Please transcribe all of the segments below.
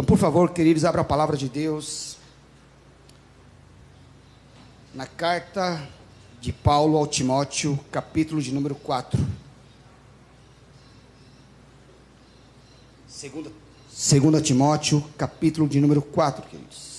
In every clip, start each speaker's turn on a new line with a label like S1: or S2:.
S1: Então, por favor, queridos, abra a palavra de Deus na carta de Paulo ao Timóteo, capítulo de número 4. Segunda, segunda Timóteo, capítulo de número 4, queridos.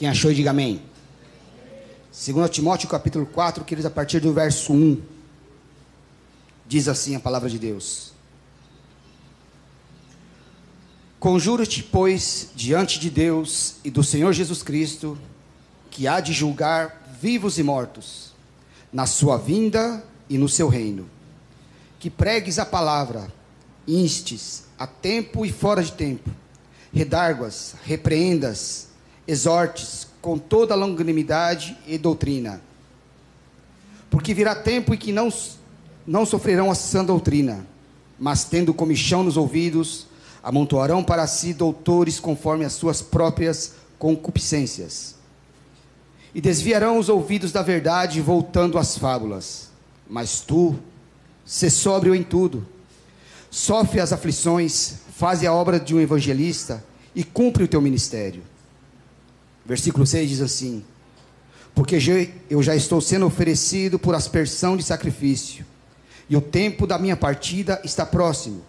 S1: Quem achou, diga amém. 2 Timóteo capítulo 4, queridos, a partir do verso 1. Diz assim a palavra de Deus. Conjuro-te, pois, diante de Deus e do Senhor Jesus Cristo, que há de julgar vivos e mortos, na sua vinda e no seu reino. Que pregues a palavra, instes, a tempo e fora de tempo, redarguas, repreendas, exortes com toda longanimidade e doutrina. Porque virá tempo em que não, não sofrerão a sã doutrina, mas tendo comichão nos ouvidos, amontoarão para si doutores conforme as suas próprias concupiscências. E desviarão os ouvidos da verdade, voltando às fábulas. Mas tu, se sóbrio em tudo, sofre as aflições, faze a obra de um evangelista e cumpre o teu ministério. Versículo 6 diz assim: Porque eu já estou sendo oferecido por aspersão de sacrifício, e o tempo da minha partida está próximo.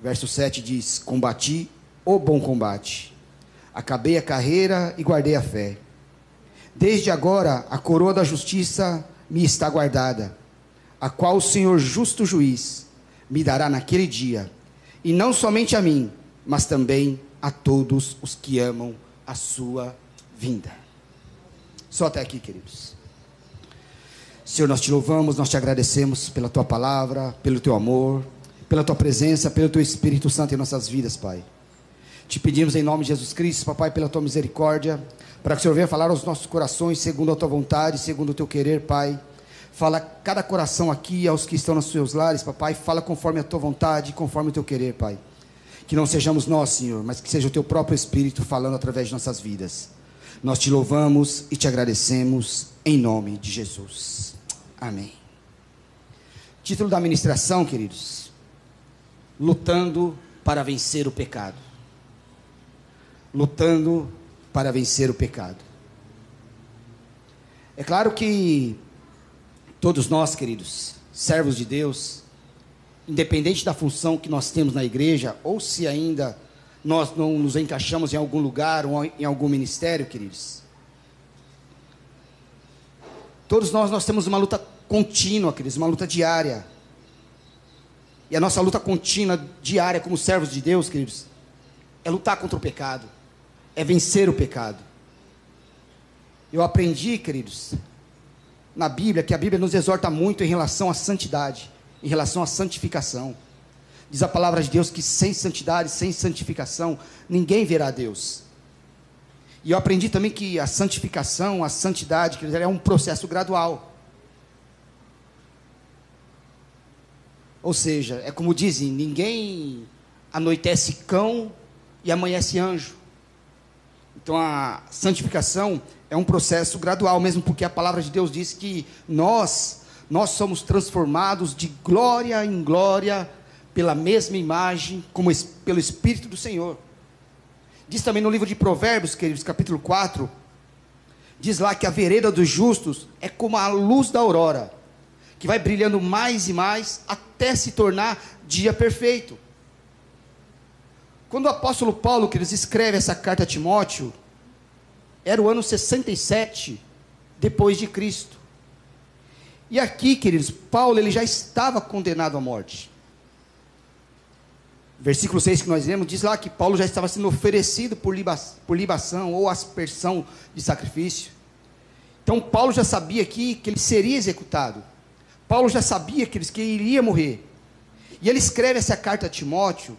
S1: Verso 7 diz: Combati o bom combate, acabei a carreira e guardei a fé. Desde agora a coroa da justiça me está guardada, a qual o Senhor justo juiz me dará naquele dia, e não somente a mim, mas também a todos os que amam a sua vinda. Só até aqui, queridos. Senhor, nós te louvamos, nós te agradecemos pela tua palavra, pelo teu amor, pela tua presença, pelo teu Espírito Santo em nossas vidas, Pai. Te pedimos em nome de Jesus Cristo, papai, pela tua misericórdia, para que o Senhor venha falar aos nossos corações, segundo a tua vontade, segundo o teu querer, Pai. Fala cada coração aqui, aos que estão nos seus lares, papai, fala conforme a tua vontade, conforme o teu querer, Pai. Que não sejamos nós, Senhor, mas que seja o teu próprio Espírito falando através de nossas vidas. Nós te louvamos e te agradecemos em nome de Jesus. Amém. Título da ministração, queridos: Lutando para vencer o pecado. Lutando para vencer o pecado. É claro que todos nós, queridos, servos de Deus, independente da função que nós temos na igreja, ou se ainda nós não nos encaixamos em algum lugar ou em algum ministério, queridos. Todos nós, nós temos uma luta contínua, queridos, uma luta diária. E a nossa luta contínua, diária, como servos de Deus, queridos, é lutar contra o pecado, é vencer o pecado. Eu aprendi, queridos, na Bíblia, que a Bíblia nos exorta muito em relação à santidade em relação à santificação. Diz a palavra de Deus que sem santidade, sem santificação, ninguém verá Deus. E eu aprendi também que a santificação, a santidade, é um processo gradual. Ou seja, é como dizem: ninguém anoitece cão e amanhece anjo. Então a santificação é um processo gradual, mesmo porque a palavra de Deus diz que nós nós somos transformados de glória em glória pela mesma imagem, como pelo Espírito do Senhor. Diz também no livro de Provérbios, queridos, capítulo 4, diz lá que a vereda dos justos é como a luz da aurora, que vai brilhando mais e mais até se tornar dia perfeito. Quando o apóstolo Paulo, queridos, escreve essa carta a Timóteo, era o ano 67 depois de Cristo. E aqui, queridos, Paulo ele já estava condenado à morte. Versículo 6 que nós lemos diz lá que Paulo já estava sendo oferecido por, por libação ou aspersão de sacrifício. Então Paulo já sabia aqui que ele seria executado. Paulo já sabia que ele, que ele iria morrer. E ele escreve essa carta a Timóteo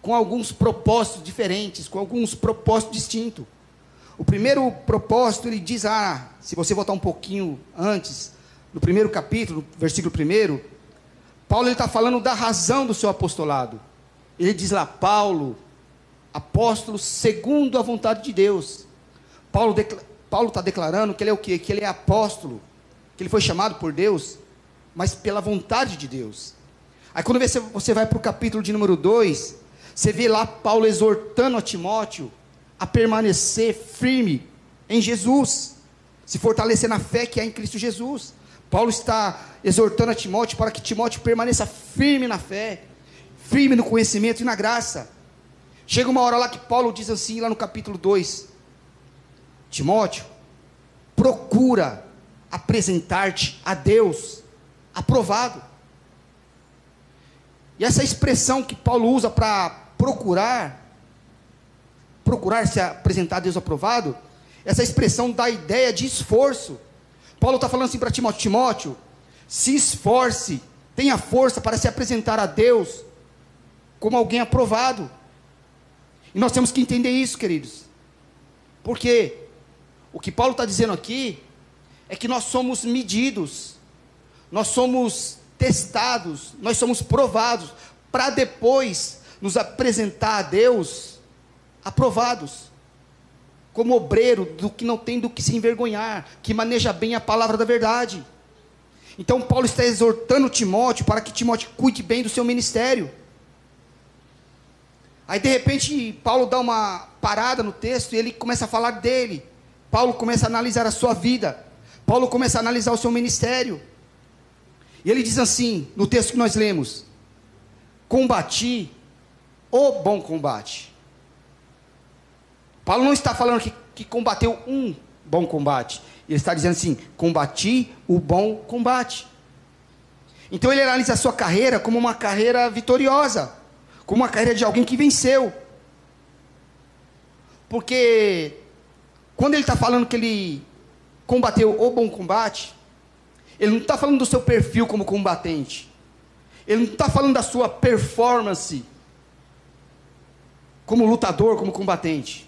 S1: com alguns propósitos diferentes, com alguns propósitos distintos. O primeiro propósito, ele diz: Ah, se você voltar um pouquinho antes, no primeiro capítulo, versículo 1, Paulo está falando da razão do seu apostolado. Ele diz lá, Paulo, apóstolo segundo a vontade de Deus. Paulo Paulo está declarando que ele é o quê? Que ele é apóstolo, que ele foi chamado por Deus, mas pela vontade de Deus. Aí quando você, você vai para o capítulo de número 2, você vê lá Paulo exortando a Timóteo a permanecer firme em Jesus, se fortalecer na fé que há em Cristo Jesus. Paulo está exortando a Timóteo para que Timóteo permaneça firme na fé, firme no conhecimento e na graça. Chega uma hora lá que Paulo diz assim, lá no capítulo 2: Timóteo, procura apresentar-te a Deus aprovado. E essa expressão que Paulo usa para procurar, procurar se apresentar a Deus aprovado, essa expressão dá a ideia de esforço. Paulo está falando assim para Timóteo: Timóteo, se esforce, tenha força para se apresentar a Deus como alguém aprovado. E nós temos que entender isso, queridos. Porque o que Paulo está dizendo aqui é que nós somos medidos, nós somos testados, nós somos provados, para depois nos apresentar a Deus aprovados, como obreiro do que não tem do que se envergonhar, que maneja bem a palavra da verdade. Então Paulo está exortando Timóteo para que Timóteo cuide bem do seu ministério. Aí de repente Paulo dá uma parada no texto e ele começa a falar dele. Paulo começa a analisar a sua vida. Paulo começa a analisar o seu ministério. E ele diz assim, no texto que nós lemos: Combati o bom combate. Paulo não está falando que, que combateu um bom combate. Ele está dizendo assim: combati o bom combate. Então ele analisa a sua carreira como uma carreira vitoriosa, como uma carreira de alguém que venceu. Porque quando ele está falando que ele combateu o bom combate, ele não está falando do seu perfil como combatente. Ele não está falando da sua performance como lutador, como combatente.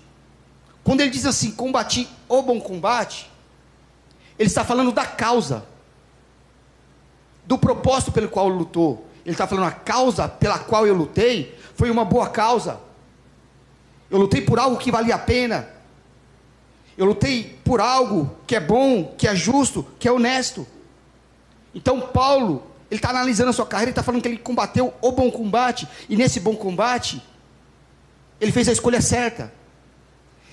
S1: Quando ele diz assim, combati o bom combate, ele está falando da causa, do propósito pelo qual lutou. Ele está falando a causa pela qual eu lutei foi uma boa causa. Eu lutei por algo que valia a pena. Eu lutei por algo que é bom, que é justo, que é honesto. Então Paulo, ele está analisando a sua carreira, ele está falando que ele combateu o bom combate, e nesse bom combate, ele fez a escolha certa.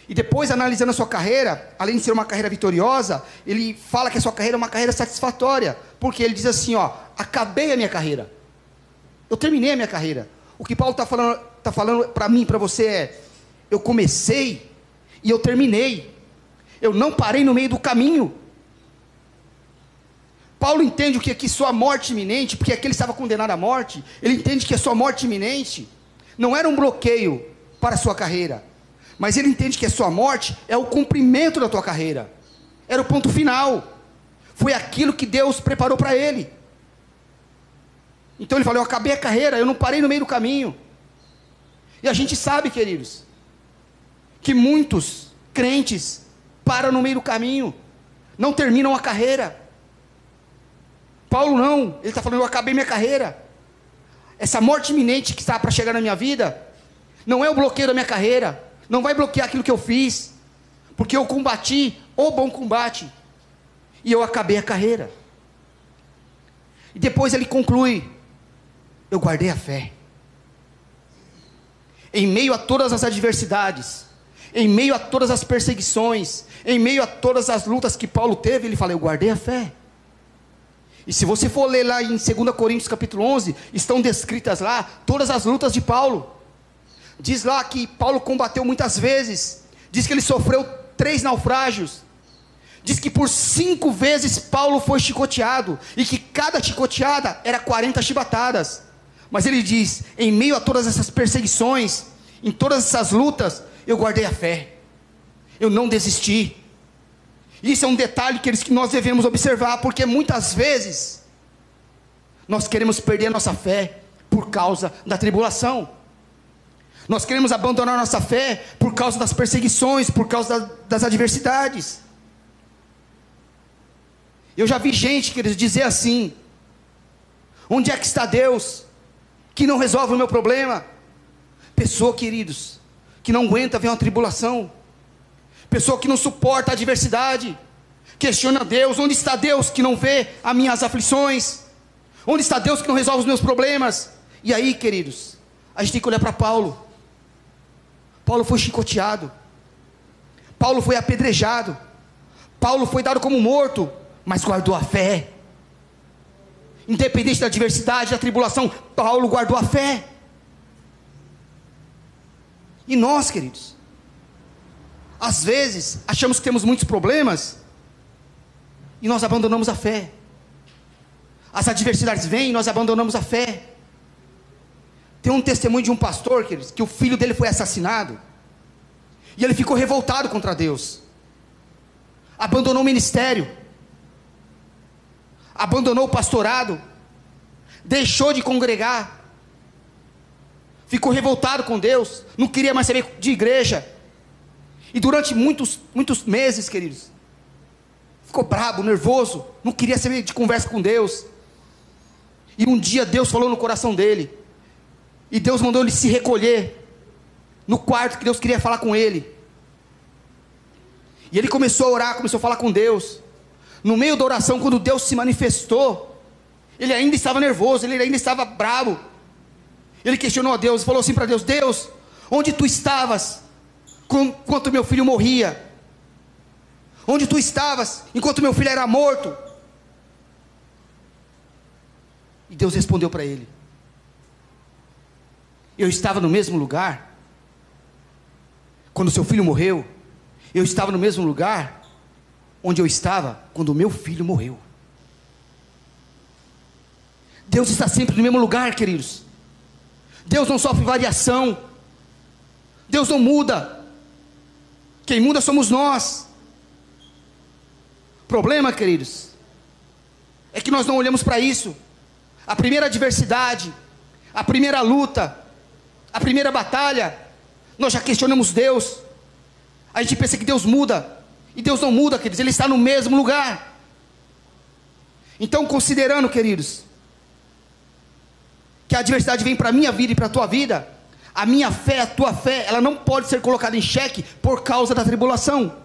S1: E depois, analisando a sua carreira, além de ser uma carreira vitoriosa, ele fala que a sua carreira é uma carreira satisfatória, porque ele diz assim: ó, acabei a minha carreira, eu terminei a minha carreira. O que Paulo está falando, tá falando para mim, para você é: eu comecei e eu terminei. Eu não parei no meio do caminho. Paulo entende o que é que sua morte iminente, porque aqui ele estava condenado à morte, ele entende que a sua morte iminente não era um bloqueio para a sua carreira, mas ele entende que a sua morte é o cumprimento da tua carreira, era o ponto final, foi aquilo que Deus preparou para ele. Então ele falou: Eu acabei a carreira, eu não parei no meio do caminho. E a gente sabe, queridos, que muitos crentes param no meio do caminho, não terminam a carreira. Paulo não, ele está falando: eu acabei minha carreira. Essa morte iminente que está para chegar na minha vida, não é o bloqueio da minha carreira, não vai bloquear aquilo que eu fiz, porque eu combati o bom combate, e eu acabei a carreira. E depois ele conclui: eu guardei a fé. Em meio a todas as adversidades, em meio a todas as perseguições, em meio a todas as lutas que Paulo teve, ele fala: Eu guardei a fé. E se você for ler lá em 2 Coríntios capítulo 11, estão descritas lá todas as lutas de Paulo. Diz lá que Paulo combateu muitas vezes, diz que ele sofreu três naufrágios, diz que por cinco vezes Paulo foi chicoteado, e que cada chicoteada era 40 chibatadas. Mas ele diz: em meio a todas essas perseguições, em todas essas lutas, eu guardei a fé, eu não desisti. Isso é um detalhe que, nós devemos observar, porque muitas vezes nós queremos perder a nossa fé por causa da tribulação. Nós queremos abandonar nossa fé por causa das perseguições, por causa da, das adversidades. Eu já vi gente, queridos, dizer assim: onde é que está Deus que não resolve o meu problema? Pessoa, queridos, que não aguenta ver uma tribulação, pessoa que não suporta a adversidade, questiona Deus: onde está Deus que não vê as minhas aflições? Onde está Deus que não resolve os meus problemas? E aí, queridos, a gente tem que olhar para Paulo. Paulo foi chicoteado, Paulo foi apedrejado, Paulo foi dado como morto, mas guardou a fé. Independente da adversidade, da tribulação, Paulo guardou a fé. E nós, queridos, às vezes achamos que temos muitos problemas e nós abandonamos a fé. As adversidades vêm e nós abandonamos a fé. Tem um testemunho de um pastor, queridos, que o filho dele foi assassinado. E ele ficou revoltado contra Deus. Abandonou o ministério. Abandonou o pastorado. Deixou de congregar. Ficou revoltado com Deus. Não queria mais saber de igreja. E durante muitos, muitos meses, queridos, ficou brabo, nervoso, não queria saber de conversa com Deus. E um dia Deus falou no coração dele. E Deus mandou ele se recolher no quarto que Deus queria falar com ele. E ele começou a orar, começou a falar com Deus. No meio da oração, quando Deus se manifestou, ele ainda estava nervoso, ele ainda estava bravo. Ele questionou a Deus, falou assim para Deus: Deus, onde tu estavas enquanto meu filho morria? Onde tu estavas enquanto meu filho era morto? E Deus respondeu para ele: Eu estava no mesmo lugar quando seu filho morreu. Eu estava no mesmo lugar onde eu estava quando meu filho morreu. Deus está sempre no mesmo lugar, queridos. Deus não sofre variação. Deus não muda. Quem muda somos nós. Problema, queridos, é que nós não olhamos para isso. A primeira adversidade, a primeira luta, a primeira batalha, nós já questionamos Deus. A gente pensa que Deus muda. E Deus não muda, queridos, Ele está no mesmo lugar. Então, considerando, queridos, que a adversidade vem para a minha vida e para a tua vida, a minha fé, a tua fé, ela não pode ser colocada em xeque por causa da tribulação.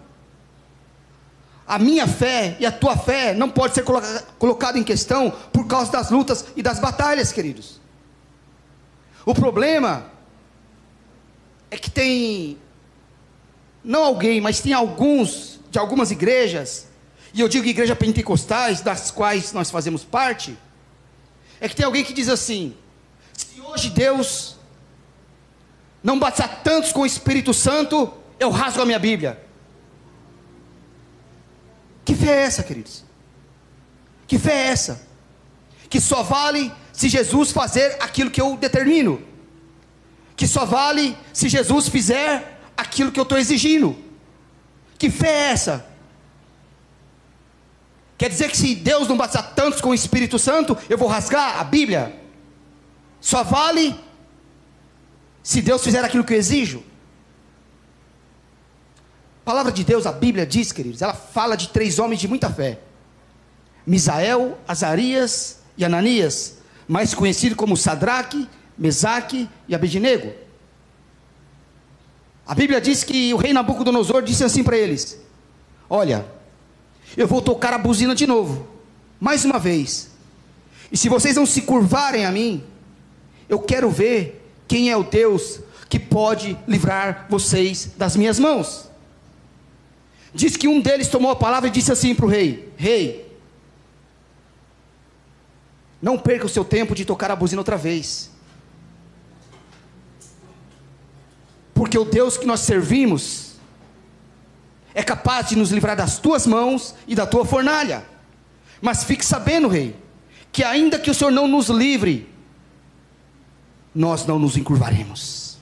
S1: A minha fé e a tua fé não pode ser colocada colocado em questão por causa das lutas e das batalhas, queridos. O problema é que tem não alguém, mas tem alguns de algumas igrejas, e eu digo igreja pentecostais, das quais nós fazemos parte, é que tem alguém que diz assim: se hoje Deus não bater tantos com o Espírito Santo, eu rasgo a minha Bíblia. Que fé é essa, queridos? Que fé é essa? Que só vale se Jesus fazer aquilo que eu determino. Que só vale se Jesus fizer aquilo que eu estou exigindo. Que fé é essa? Quer dizer que se Deus não batizar tantos com o Espírito Santo, eu vou rasgar a Bíblia? Só vale se Deus fizer aquilo que eu exijo? A palavra de Deus, a Bíblia diz, queridos, ela fala de três homens de muita fé: Misael, Azarias e Ananias, mais conhecido como Sadraque, Mesaque e Abednego. A Bíblia diz que o rei Nabucodonosor disse assim para eles: Olha, eu vou tocar a buzina de novo, mais uma vez. E se vocês não se curvarem a mim, eu quero ver quem é o Deus que pode livrar vocês das minhas mãos. Diz que um deles tomou a palavra e disse assim para o rei: Rei, não perca o seu tempo de tocar a buzina outra vez. Porque o Deus que nós servimos é capaz de nos livrar das tuas mãos e da tua fornalha. Mas fique sabendo, rei, que ainda que o Senhor não nos livre, nós não nos encurvaremos.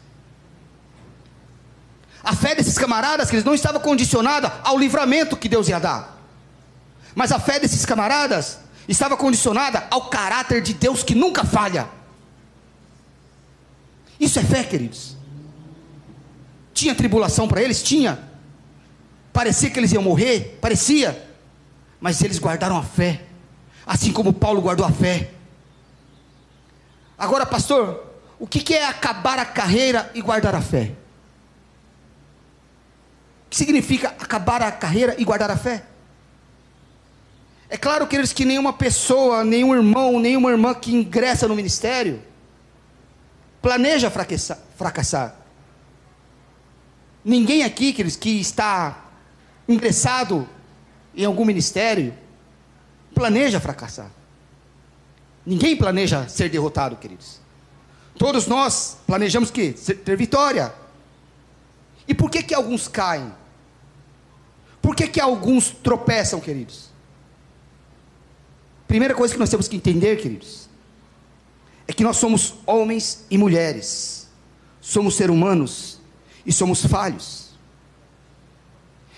S1: A fé desses camaradas, que eles não estava condicionada ao livramento que Deus ia dar. Mas a fé desses camaradas estava condicionada ao caráter de Deus que nunca falha. Isso é fé, queridos. Tinha tribulação para eles? Tinha. Parecia que eles iam morrer? Parecia. Mas eles guardaram a fé. Assim como Paulo guardou a fé. Agora, pastor, o que é acabar a carreira e guardar a fé? que significa acabar a carreira e guardar a fé? É claro, queridos, que nenhuma pessoa, nenhum irmão, nenhuma irmã que ingressa no ministério planeja fracassar. Ninguém aqui, queridos, que está ingressado em algum ministério, planeja fracassar. Ninguém planeja ser derrotado, queridos. Todos nós planejamos que ter vitória. E por que que alguns caem? Por que que alguns tropeçam, queridos? Primeira coisa que nós temos que entender, queridos, é que nós somos homens e mulheres. Somos seres humanos e somos falhos.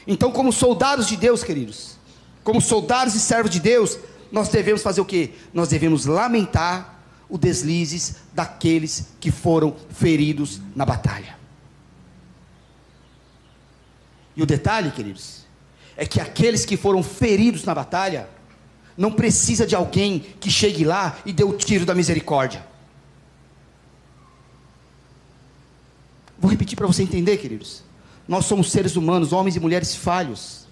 S1: Então, como soldados de Deus, queridos, como soldados e servos de Deus, nós devemos fazer o que? Nós devemos lamentar os deslizes daqueles que foram feridos na batalha. E o detalhe, queridos, é que aqueles que foram feridos na batalha, não precisa de alguém que chegue lá e dê o tiro da misericórdia. Vou repetir para você entender, queridos. Nós somos seres humanos, homens e mulheres falhos.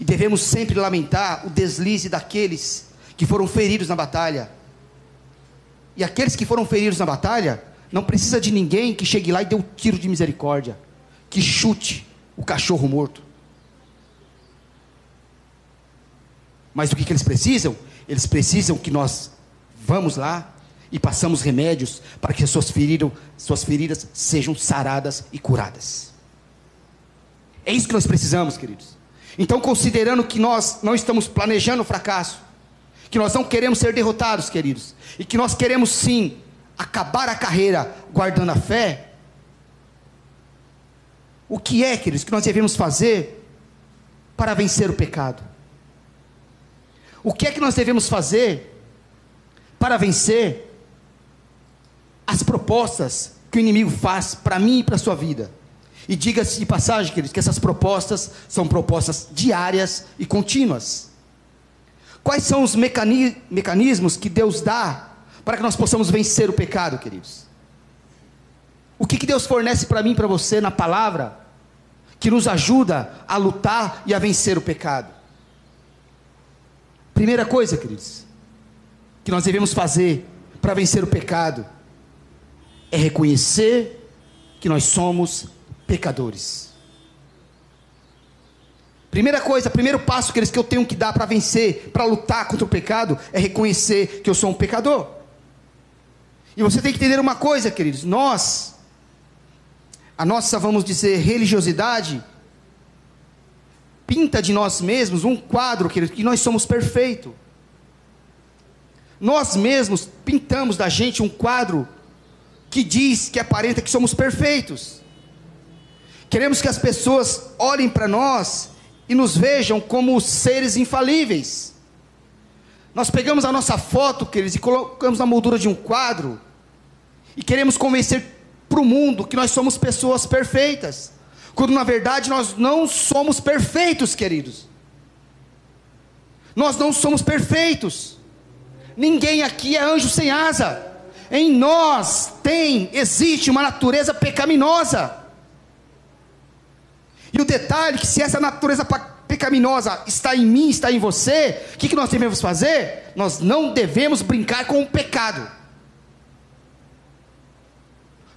S1: E devemos sempre lamentar o deslize daqueles que foram feridos na batalha. E aqueles que foram feridos na batalha, não precisa de ninguém que chegue lá e dê um tiro de misericórdia, que chute o cachorro morto. Mas o que, que eles precisam? Eles precisam que nós vamos lá e passamos remédios para que suas feridas, suas feridas sejam saradas e curadas. É isso que nós precisamos, queridos. Então, considerando que nós não estamos planejando o fracasso, que nós não queremos ser derrotados, queridos, e que nós queremos sim acabar a carreira guardando a fé, o que é, queridos, que nós devemos fazer para vencer o pecado? O que é que nós devemos fazer para vencer as propostas que o inimigo faz para mim e para a sua vida? E diga-se de passagem, queridos, que essas propostas são propostas diárias e contínuas. Quais são os mecani mecanismos que Deus dá para que nós possamos vencer o pecado, queridos? O que, que Deus fornece para mim e para você na palavra que nos ajuda a lutar e a vencer o pecado? Primeira coisa, queridos, que nós devemos fazer para vencer o pecado é reconhecer que nós somos pecadores. Primeira coisa, primeiro passo que eu tenho que dar para vencer, para lutar contra o pecado, é reconhecer que eu sou um pecador. E você tem que entender uma coisa, queridos: nós, a nossa, vamos dizer, religiosidade, pinta de nós mesmos um quadro, queridos, que nós somos perfeitos. Nós mesmos pintamos da gente um quadro que diz, que aparenta que somos perfeitos. Queremos que as pessoas olhem para nós e nos vejam como seres infalíveis. Nós pegamos a nossa foto, queridos, e colocamos na moldura de um quadro e queremos convencer para o mundo que nós somos pessoas perfeitas, quando na verdade nós não somos perfeitos, queridos. Nós não somos perfeitos. Ninguém aqui é anjo sem asa. Em nós tem, existe uma natureza pecaminosa. E o detalhe que se essa natureza pecaminosa está em mim, está em você, o que, que nós devemos fazer? Nós não devemos brincar com o pecado.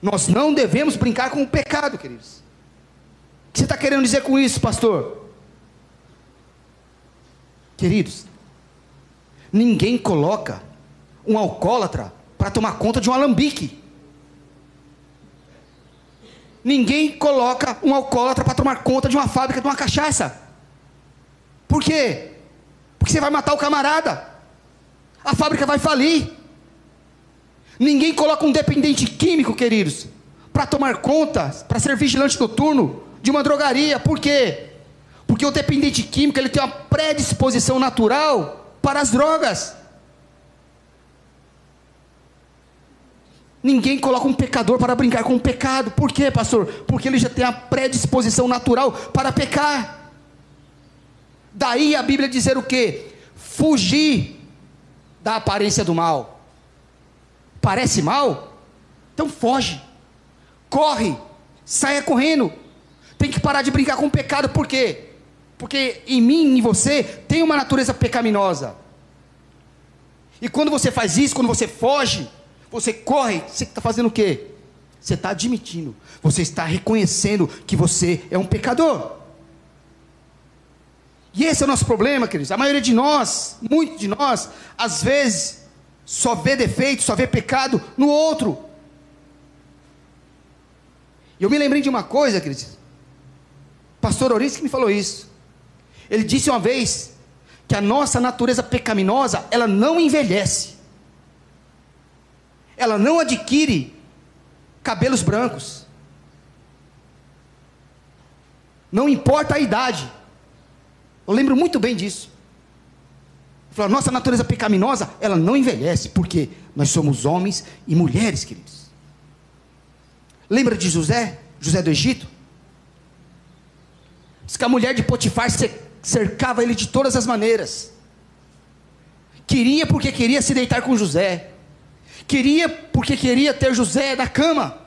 S1: Nós não devemos brincar com o pecado, queridos. O que você está querendo dizer com isso, pastor? Queridos, ninguém coloca um alcoólatra para tomar conta de um alambique. Ninguém coloca um alcoólatra para tomar conta de uma fábrica de uma cachaça. Por quê? Porque você vai matar o camarada. A fábrica vai falir. Ninguém coloca um dependente químico, queridos, para tomar conta, para ser vigilante noturno de uma drogaria. Por quê? Porque o dependente químico ele tem uma predisposição natural para as drogas. Ninguém coloca um pecador para brincar com o pecado. Por quê, pastor? Porque ele já tem a predisposição natural para pecar. Daí a Bíblia dizer o quê? Fugir da aparência do mal. Parece mal? Então foge. Corre. Saia correndo. tem que parar de brincar com o pecado, por quê? Porque em mim e em você tem uma natureza pecaminosa. E quando você faz isso, quando você foge, você corre, você está fazendo o quê? Você está admitindo, você está reconhecendo que você é um pecador. E esse é o nosso problema, queridos. A maioria de nós, muito de nós, às vezes, só vê defeito, só vê pecado no outro. E eu me lembrei de uma coisa, queridos. Pastor Oris que me falou isso. Ele disse uma vez que a nossa natureza pecaminosa, ela não envelhece. Ela não adquire cabelos brancos. Não importa a idade. Eu lembro muito bem disso. A nossa natureza pecaminosa, ela não envelhece, porque nós somos homens e mulheres, queridos. Lembra de José, José do Egito? Diz que a mulher de Potifar cercava ele de todas as maneiras. Queria porque queria se deitar com José. Queria porque queria ter José na cama.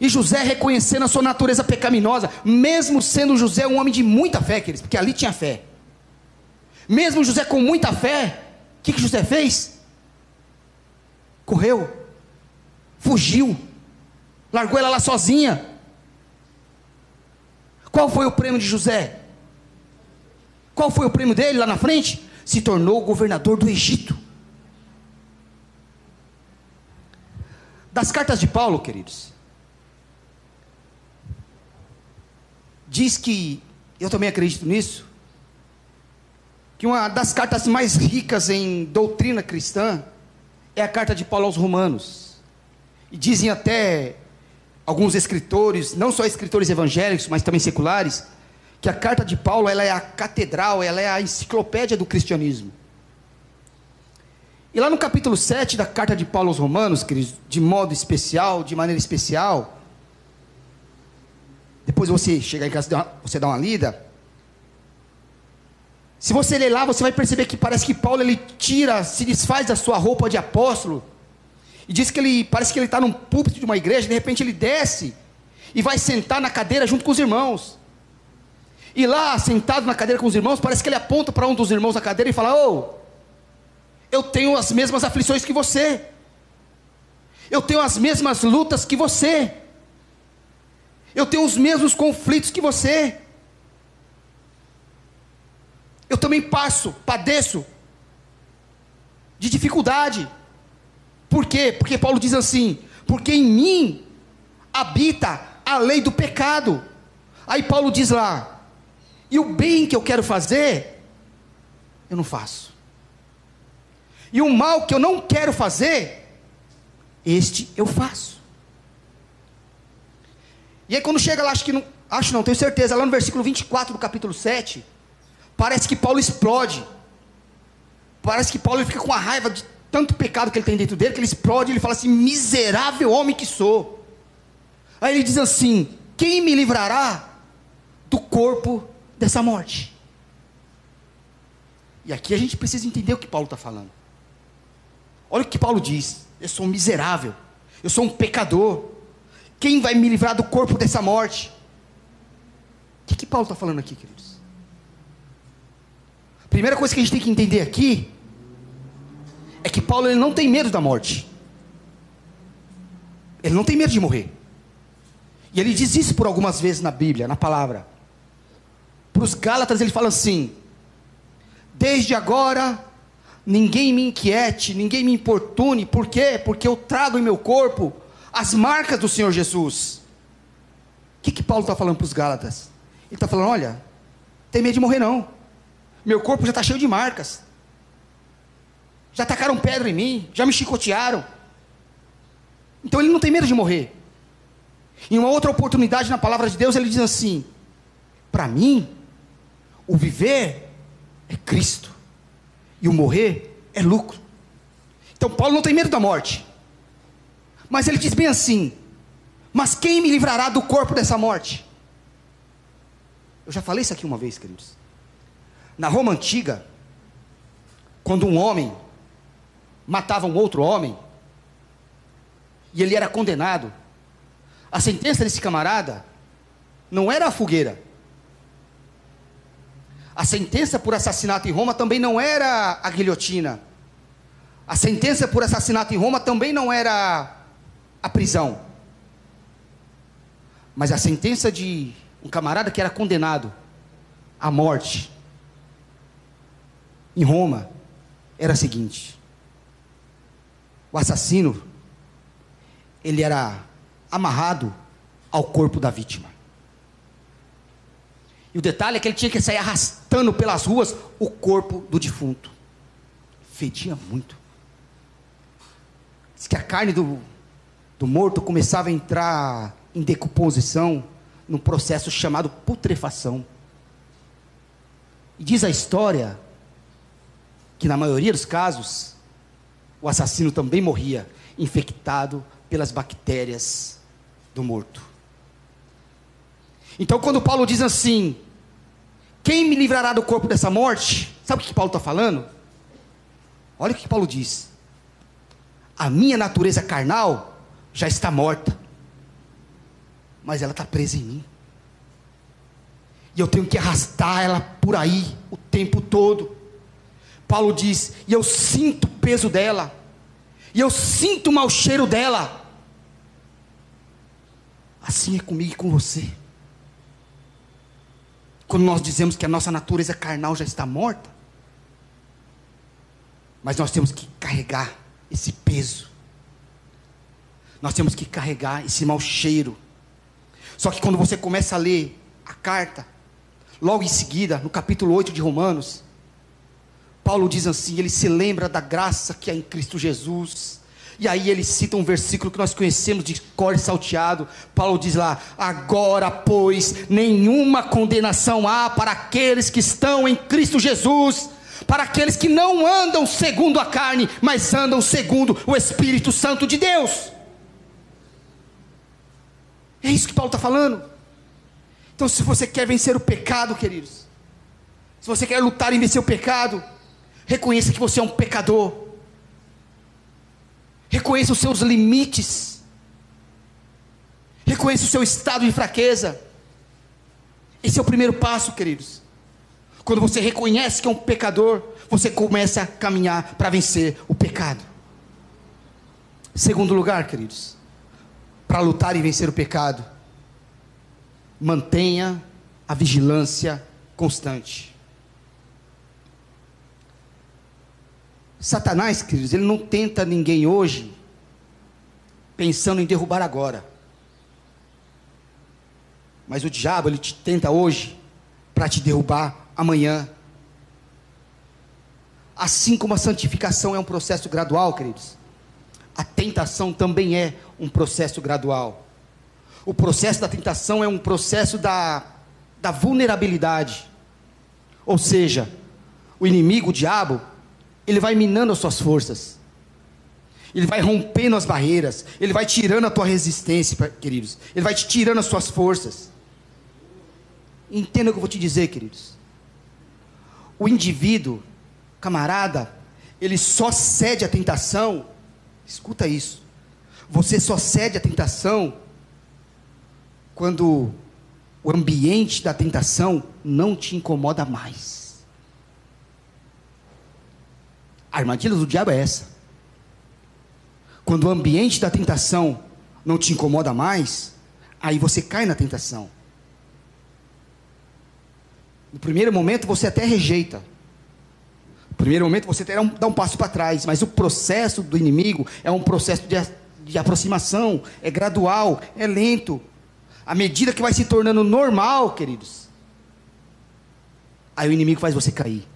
S1: E José reconhecendo a sua natureza pecaminosa, mesmo sendo José um homem de muita fé, queridos, porque ali tinha fé. Mesmo José com muita fé, o que, que José fez? Correu, fugiu, largou ela lá sozinha. Qual foi o prêmio de José? Qual foi o prêmio dele lá na frente? Se tornou governador do Egito. Das cartas de Paulo, queridos, diz que, eu também acredito nisso, que uma das cartas mais ricas em doutrina cristã é a carta de Paulo aos Romanos. E dizem até alguns escritores, não só escritores evangélicos, mas também seculares, que a carta de Paulo ela é a catedral, ela é a enciclopédia do cristianismo. E lá no capítulo 7 da carta de Paulo aos Romanos, queridos, de modo especial, de maneira especial, depois você chegar em casa, você dá uma lida. Se você ler lá, você vai perceber que parece que Paulo ele tira, se desfaz da sua roupa de apóstolo e diz que ele parece que ele está num púlpito de uma igreja. De repente ele desce e vai sentar na cadeira junto com os irmãos. E lá, sentado na cadeira com os irmãos, parece que ele aponta para um dos irmãos da cadeira e fala: Ô, oh, eu tenho as mesmas aflições que você. Eu tenho as mesmas lutas que você. Eu tenho os mesmos conflitos que você. Eu também passo, padeço de dificuldade. Por quê? Porque Paulo diz assim: porque em mim habita a lei do pecado. Aí Paulo diz lá: e o bem que eu quero fazer, eu não faço. E o mal que eu não quero fazer, este eu faço. E aí quando chega lá, acho que não, acho não, tenho certeza, lá no versículo 24 do capítulo 7, parece que Paulo explode. Parece que Paulo fica com a raiva de tanto pecado que ele tem dentro dele, que ele explode, ele fala assim: miserável homem que sou. Aí ele diz assim: quem me livrará do corpo dessa morte? E aqui a gente precisa entender o que Paulo está falando. Olha o que Paulo diz: eu sou um miserável, eu sou um pecador, quem vai me livrar do corpo dessa morte? O que, que Paulo está falando aqui, queridos? Primeira coisa que a gente tem que entender aqui é que Paulo ele não tem medo da morte. Ele não tem medo de morrer. E ele diz isso por algumas vezes na Bíblia, na palavra. Para os Gálatas ele fala assim: Desde agora ninguém me inquiete, ninguém me importune, por quê? Porque eu trago em meu corpo as marcas do Senhor Jesus. O que, que Paulo está falando para os Gálatas? Ele está falando: olha, tem medo de morrer não. Meu corpo já está cheio de marcas. Já tacaram pedra em mim, já me chicotearam. Então ele não tem medo de morrer. Em uma outra oportunidade na palavra de Deus, ele diz assim: Para mim, o viver é Cristo, e o morrer é lucro. Então Paulo não tem medo da morte. Mas ele diz bem assim: Mas quem me livrará do corpo dessa morte? Eu já falei isso aqui uma vez, queridos. Na Roma antiga, quando um homem matava um outro homem, e ele era condenado, A sentença desse camarada não era a fogueira. A sentença por assassinato em Roma também não era a guilhotina. A sentença por assassinato em Roma também não era a prisão. Mas a sentença de um camarada que era condenado à morte em Roma era a seguinte: o assassino ele era amarrado ao corpo da vítima. E o detalhe é que ele tinha que sair arrastando pelas ruas o corpo do defunto. Fedia muito. Diz que a carne do, do morto começava a entrar em decomposição num processo chamado putrefação. E diz a história que na maioria dos casos o assassino também morria infectado pelas bactérias do morto. Então, quando Paulo diz assim: Quem me livrará do corpo dessa morte? Sabe o que Paulo está falando? Olha o que Paulo diz: A minha natureza carnal já está morta, mas ela está presa em mim. E eu tenho que arrastar ela por aí o tempo todo. Paulo diz: E eu sinto o peso dela, e eu sinto o mau cheiro dela. Assim é comigo e com você. Quando nós dizemos que a nossa natureza carnal já está morta, mas nós temos que carregar esse peso, nós temos que carregar esse mau cheiro. Só que quando você começa a ler a carta, logo em seguida, no capítulo 8 de Romanos, Paulo diz assim: ele se lembra da graça que há em Cristo Jesus e aí ele cita um versículo que nós conhecemos de cor salteado. Paulo diz lá: Agora, pois, nenhuma condenação há para aqueles que estão em Cristo Jesus, para aqueles que não andam segundo a carne, mas andam segundo o Espírito Santo de Deus. É isso que Paulo está falando. Então, se você quer vencer o pecado, queridos, se você quer lutar em vencer o pecado, reconheça que você é um pecador. Reconheça os seus limites. Reconheça o seu estado de fraqueza. Esse é o primeiro passo, queridos. Quando você reconhece que é um pecador, você começa a caminhar para vencer o pecado. Segundo lugar, queridos, para lutar e vencer o pecado, mantenha a vigilância constante. Satanás, queridos, ele não tenta ninguém hoje pensando em derrubar agora. Mas o diabo, ele te tenta hoje para te derrubar amanhã. Assim como a santificação é um processo gradual, queridos, a tentação também é um processo gradual. O processo da tentação é um processo da, da vulnerabilidade. Ou seja, o inimigo, o diabo, ele vai minando as suas forças. Ele vai rompendo as barreiras. Ele vai tirando a tua resistência, queridos. Ele vai te tirando as suas forças. Entenda o que eu vou te dizer, queridos. O indivíduo, camarada, ele só cede à tentação. Escuta isso. Você só cede à tentação quando o ambiente da tentação não te incomoda mais. A armadilha do diabo é essa. Quando o ambiente da tentação não te incomoda mais, aí você cai na tentação. No primeiro momento você até rejeita. No primeiro momento você um, dá um passo para trás, mas o processo do inimigo é um processo de, de aproximação, é gradual, é lento. À medida que vai se tornando normal, queridos, aí o inimigo faz você cair.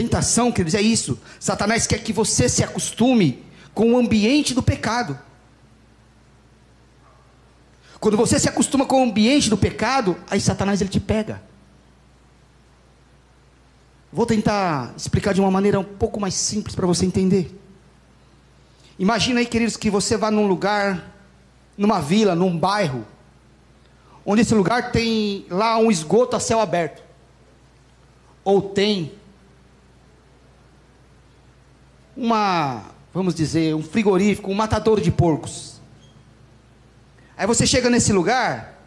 S1: Tentação, queridos, é isso. Satanás quer que você se acostume com o ambiente do pecado. Quando você se acostuma com o ambiente do pecado, aí Satanás ele te pega. Vou tentar explicar de uma maneira um pouco mais simples para você entender. Imagina aí, queridos, que você vá num lugar, numa vila, num bairro, onde esse lugar tem lá um esgoto a céu aberto. Ou tem uma, vamos dizer, um frigorífico, um matador de porcos. Aí você chega nesse lugar,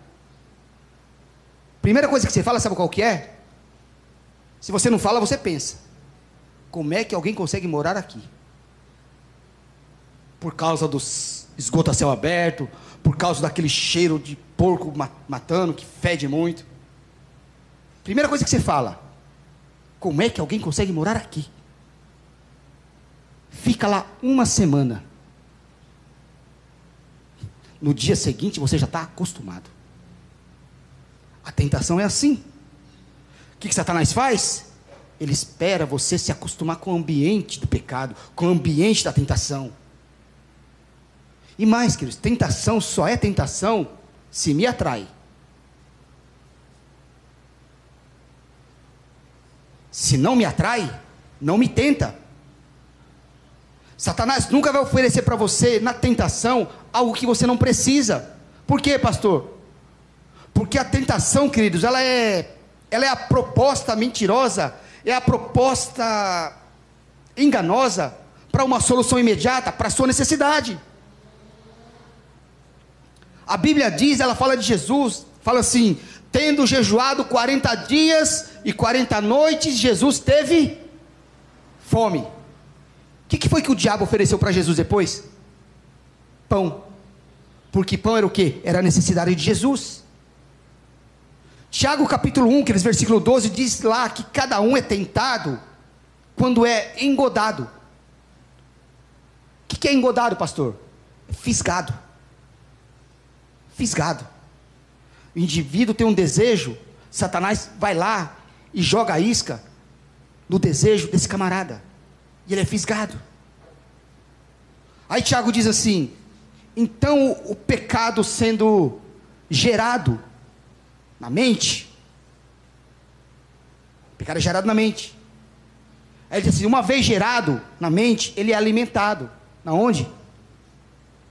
S1: primeira coisa que você fala, sabe qual que é? Se você não fala, você pensa. Como é que alguém consegue morar aqui? Por causa dos esgotos a céu aberto, por causa daquele cheiro de porco matando, que fede muito. Primeira coisa que você fala: como é que alguém consegue morar aqui? Fica lá uma semana. No dia seguinte você já está acostumado. A tentação é assim. O que, que Satanás faz? Ele espera você se acostumar com o ambiente do pecado, com o ambiente da tentação. E mais, queridos, tentação só é tentação se me atrai. Se não me atrai, não me tenta. Satanás nunca vai oferecer para você, na tentação, algo que você não precisa. Por quê, pastor? Porque a tentação, queridos, ela é, ela é a proposta mentirosa, é a proposta enganosa para uma solução imediata, para a sua necessidade. A Bíblia diz, ela fala de Jesus, fala assim: tendo jejuado 40 dias e 40 noites, Jesus teve fome. O que, que foi que o diabo ofereceu para Jesus depois? Pão. Porque pão era o que? Era a necessidade de Jesus. Tiago capítulo 1, aqueles versículo 12, diz lá que cada um é tentado quando é engodado. O que, que é engodado, pastor? É fisgado. Fisgado. O indivíduo tem um desejo, Satanás vai lá e joga a isca no desejo desse camarada. E ele é fisgado. Aí Tiago diz assim: então o pecado sendo gerado na mente, o pecado é gerado na mente. Aí ele diz assim: uma vez gerado na mente, ele é alimentado. Na onde?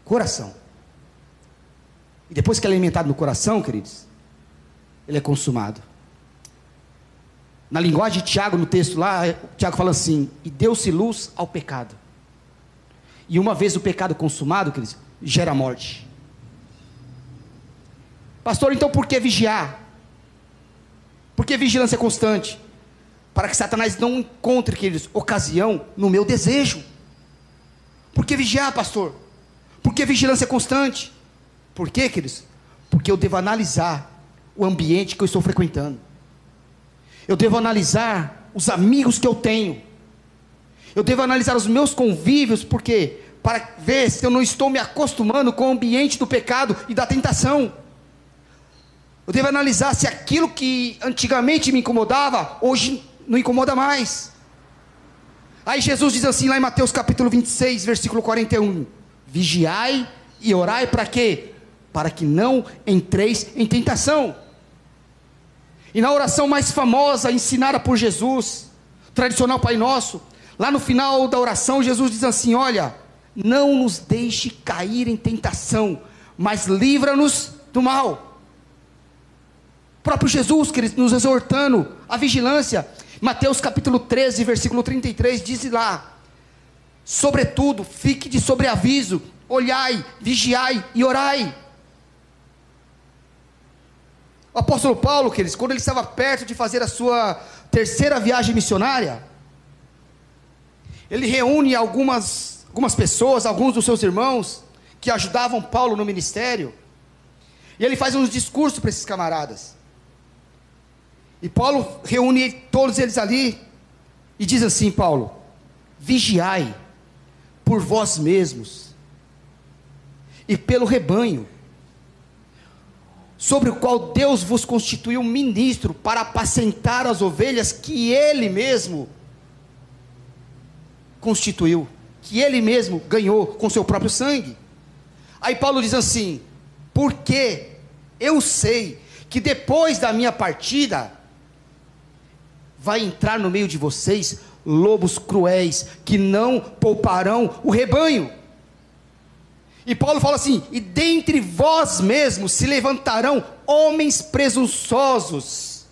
S1: Coração. E depois que é alimentado no coração, queridos, ele é consumado. Na linguagem de Tiago, no texto lá, Tiago fala assim: e deu-se luz ao pecado. E uma vez o pecado consumado, queridos, gera morte. Pastor, então por que vigiar? Por que vigilância constante? Para que Satanás não encontre, queridos, ocasião no meu desejo. Por que vigiar, pastor? Por que vigilância constante? Por quê, queridos? Porque eu devo analisar o ambiente que eu estou frequentando. Eu devo analisar os amigos que eu tenho. Eu devo analisar os meus convívios, porque para ver se eu não estou me acostumando com o ambiente do pecado e da tentação. Eu devo analisar se aquilo que antigamente me incomodava, hoje não incomoda mais. Aí Jesus diz assim lá em Mateus capítulo 26, versículo 41: Vigiai e orai para quê? para que não entreis em tentação. E na oração mais famosa, ensinada por Jesus, tradicional Pai Nosso, lá no final da oração, Jesus diz assim: Olha, não nos deixe cair em tentação, mas livra-nos do mal. O próprio Jesus, nos exortando a vigilância. Mateus capítulo 13, versículo 33, diz lá: Sobretudo, fique de sobreaviso, olhai, vigiai e orai. O apóstolo Paulo, quando ele estava perto de fazer a sua terceira viagem missionária, ele reúne algumas, algumas pessoas, alguns dos seus irmãos, que ajudavam Paulo no ministério, e ele faz uns discursos para esses camaradas. E Paulo reúne todos eles ali e diz assim: Paulo, vigiai por vós mesmos e pelo rebanho sobre o qual Deus vos constituiu ministro para apacentar as ovelhas que Ele mesmo constituiu, que Ele mesmo ganhou com seu próprio sangue. Aí Paulo diz assim: porque eu sei que depois da minha partida vai entrar no meio de vocês lobos cruéis que não pouparão o rebanho. E Paulo fala assim: e dentre vós mesmos se levantarão homens presunçosos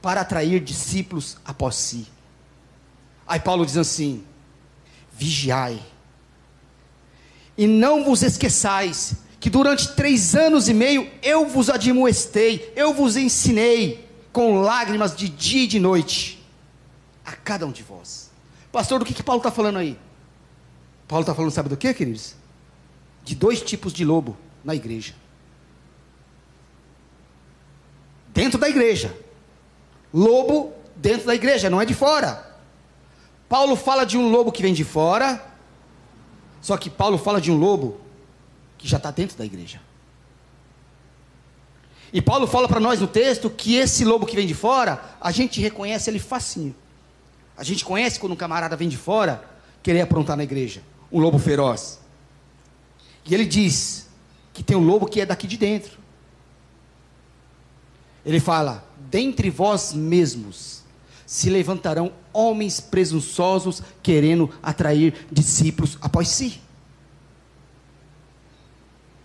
S1: para atrair discípulos após si. Aí Paulo diz assim: vigiai, e não vos esqueçais que durante três anos e meio eu vos admoestei, eu vos ensinei com lágrimas de dia e de noite a cada um de vós. Pastor, do que, que Paulo está falando aí? Paulo está falando, sabe do que, queridos? De dois tipos de lobo na igreja. Dentro da igreja. Lobo dentro da igreja, não é de fora. Paulo fala de um lobo que vem de fora, só que Paulo fala de um lobo que já está dentro da igreja. E Paulo fala para nós no texto que esse lobo que vem de fora, a gente reconhece ele facinho. A gente conhece quando um camarada vem de fora querer aprontar na igreja, um lobo feroz. E ele diz que tem um lobo que é daqui de dentro. Ele fala: dentre vós mesmos se levantarão homens presunçosos querendo atrair discípulos após si.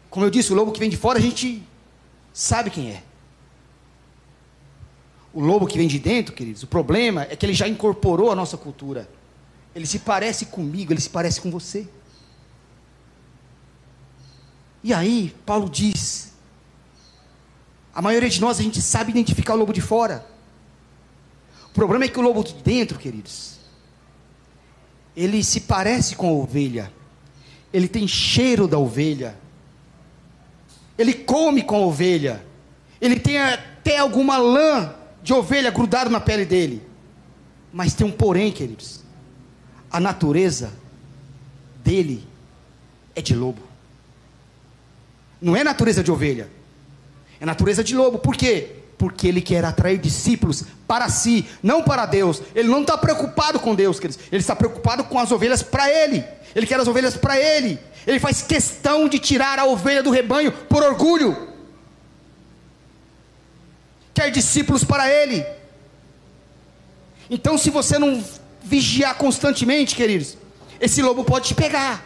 S1: Como eu disse, o lobo que vem de fora a gente sabe quem é. O lobo que vem de dentro, queridos, o problema é que ele já incorporou a nossa cultura. Ele se parece comigo, ele se parece com você. E aí, Paulo diz: a maioria de nós a gente sabe identificar o lobo de fora. O problema é que o lobo de dentro, queridos, ele se parece com a ovelha, ele tem cheiro da ovelha, ele come com a ovelha, ele tem até alguma lã de ovelha grudada na pele dele. Mas tem um porém, queridos. A natureza dele é de lobo. Não é natureza de ovelha. É natureza de lobo. Por quê? Porque ele quer atrair discípulos para si, não para Deus. Ele não está preocupado com Deus, queridos. Ele está preocupado com as ovelhas para ele. Ele quer as ovelhas para ele. Ele faz questão de tirar a ovelha do rebanho por orgulho. Quer discípulos para ele. Então, se você não vigiar constantemente, queridos, esse lobo pode te pegar.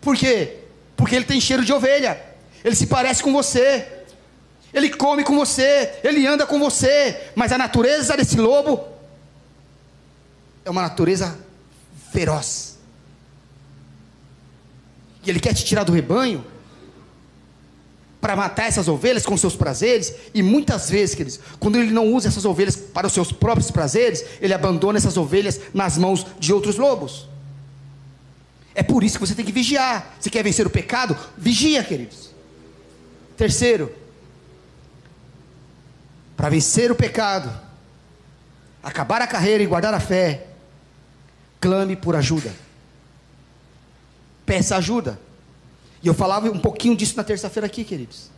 S1: Por quê? Porque ele tem cheiro de ovelha. Ele se parece com você. Ele come com você, ele anda com você, mas a natureza desse lobo é uma natureza feroz. E ele quer te tirar do rebanho para matar essas ovelhas com seus prazeres, e muitas vezes, queridos, quando ele não usa essas ovelhas para os seus próprios prazeres, ele abandona essas ovelhas nas mãos de outros lobos. É por isso que você tem que vigiar. Se quer vencer o pecado, vigia, queridos. Terceiro, para vencer o pecado, acabar a carreira e guardar a fé, clame por ajuda peça ajuda. E eu falava um pouquinho disso na terça-feira aqui, queridos.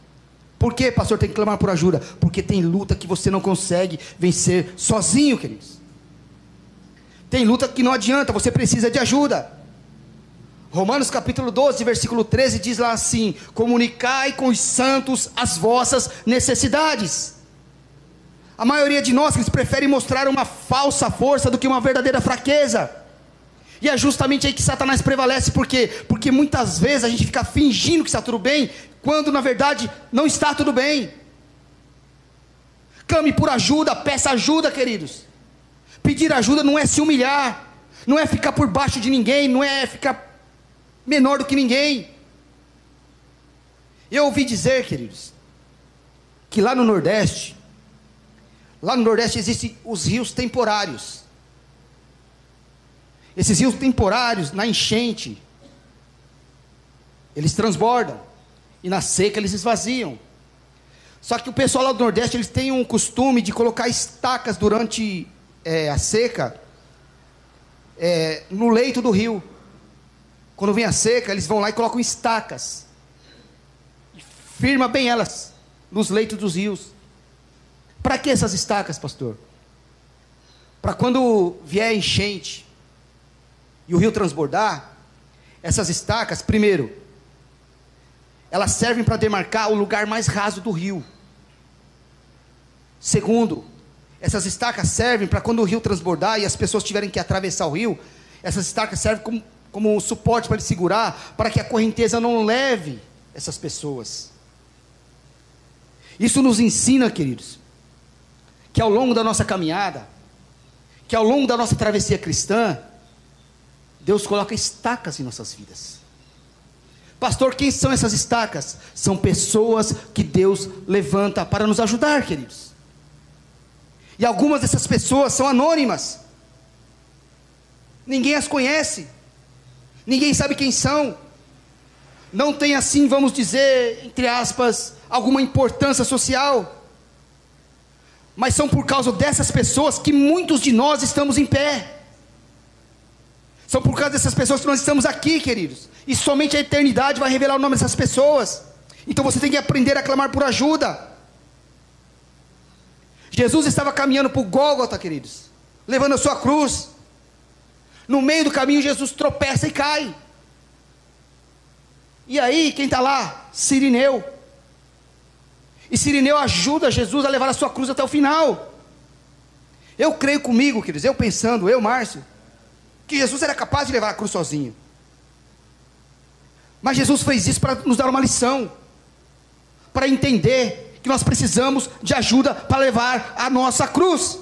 S1: Por que, pastor, tem que clamar por ajuda? Porque tem luta que você não consegue vencer sozinho, queridos. Tem luta que não adianta, você precisa de ajuda. Romanos capítulo 12, versículo 13 diz lá assim: Comunicai com os santos as vossas necessidades. A maioria de nós eles preferem mostrar uma falsa força do que uma verdadeira fraqueza. E é justamente aí que Satanás prevalece, por quê? Porque muitas vezes a gente fica fingindo que está tudo bem, quando na verdade não está tudo bem. Clame por ajuda, peça ajuda, queridos. Pedir ajuda não é se humilhar, não é ficar por baixo de ninguém, não é ficar menor do que ninguém. Eu ouvi dizer, queridos, que lá no Nordeste, lá no Nordeste existem os rios temporários. Esses rios temporários, na enchente, eles transbordam. E na seca eles esvaziam. Só que o pessoal lá do Nordeste, eles têm um costume de colocar estacas durante é, a seca é, no leito do rio. Quando vem a seca, eles vão lá e colocam estacas. E firma bem elas nos leitos dos rios. Para que essas estacas, pastor? Para quando vier enchente, e o rio transbordar, essas estacas, primeiro, elas servem para demarcar o lugar mais raso do rio. Segundo, essas estacas servem para quando o rio transbordar e as pessoas tiverem que atravessar o rio, essas estacas servem como, como suporte para ele segurar, para que a correnteza não leve essas pessoas. Isso nos ensina, queridos, que ao longo da nossa caminhada, que ao longo da nossa travessia cristã, Deus coloca estacas em nossas vidas. Pastor, quem são essas estacas? São pessoas que Deus levanta para nos ajudar, queridos. E algumas dessas pessoas são anônimas. Ninguém as conhece. Ninguém sabe quem são. Não tem assim, vamos dizer, entre aspas, alguma importância social. Mas são por causa dessas pessoas que muitos de nós estamos em pé. São por causa dessas pessoas que nós estamos aqui, queridos. E somente a eternidade vai revelar o nome dessas pessoas. Então você tem que aprender a clamar por ajuda. Jesus estava caminhando por Gólgota, queridos, levando a sua cruz. No meio do caminho, Jesus tropeça e cai. E aí, quem está lá? Sirineu. E Sirineu ajuda Jesus a levar a sua cruz até o final. Eu creio comigo, queridos, eu pensando, eu, Márcio, que Jesus era capaz de levar a cruz sozinho. Mas Jesus fez isso para nos dar uma lição, para entender que nós precisamos de ajuda para levar a nossa cruz.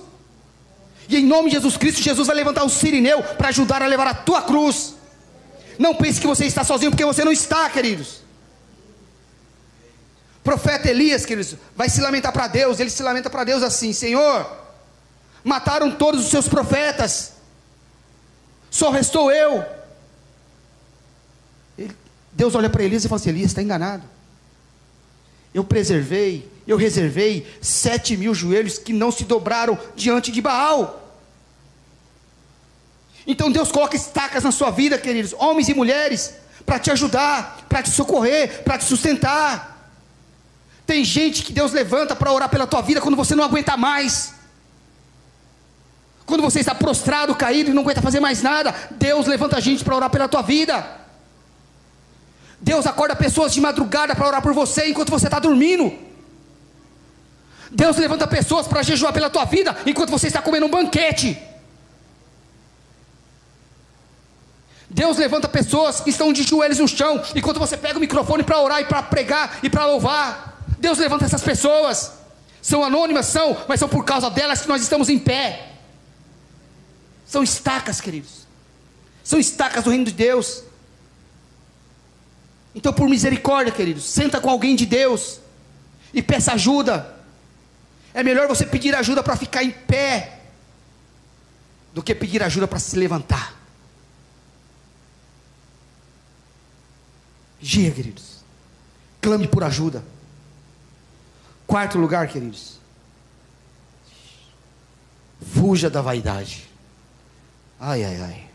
S1: E em nome de Jesus Cristo, Jesus vai levantar o sirineu para ajudar a levar a tua cruz. Não pense que você está sozinho, porque você não está, queridos. Profeta Elias, queridos, vai se lamentar para Deus. Ele se lamenta para Deus assim: Senhor, mataram todos os seus profetas, só restou eu. Deus olha para Elias e fala assim: Elias está enganado. Eu preservei, eu reservei sete mil joelhos que não se dobraram diante de Baal. Então Deus coloca estacas na sua vida, queridos, homens e mulheres, para te ajudar, para te socorrer, para te sustentar. Tem gente que Deus levanta para orar pela tua vida quando você não aguenta mais. Quando você está prostrado, caído e não aguenta fazer mais nada, Deus levanta gente para orar pela tua vida. Deus acorda pessoas de madrugada para orar por você enquanto você está dormindo. Deus levanta pessoas para jejuar pela tua vida enquanto você está comendo um banquete. Deus levanta pessoas que estão de joelhos no chão enquanto você pega o microfone para orar e para pregar e para louvar. Deus levanta essas pessoas. São anônimas, são, mas são por causa delas que nós estamos em pé. São estacas, queridos. São estacas do reino de Deus. Então, por misericórdia, queridos, senta com alguém de Deus e peça ajuda. É melhor você pedir ajuda para ficar em pé do que pedir ajuda para se levantar. Gia, queridos. Clame por ajuda. Quarto lugar, queridos. Fuja da vaidade. Ai, ai, ai.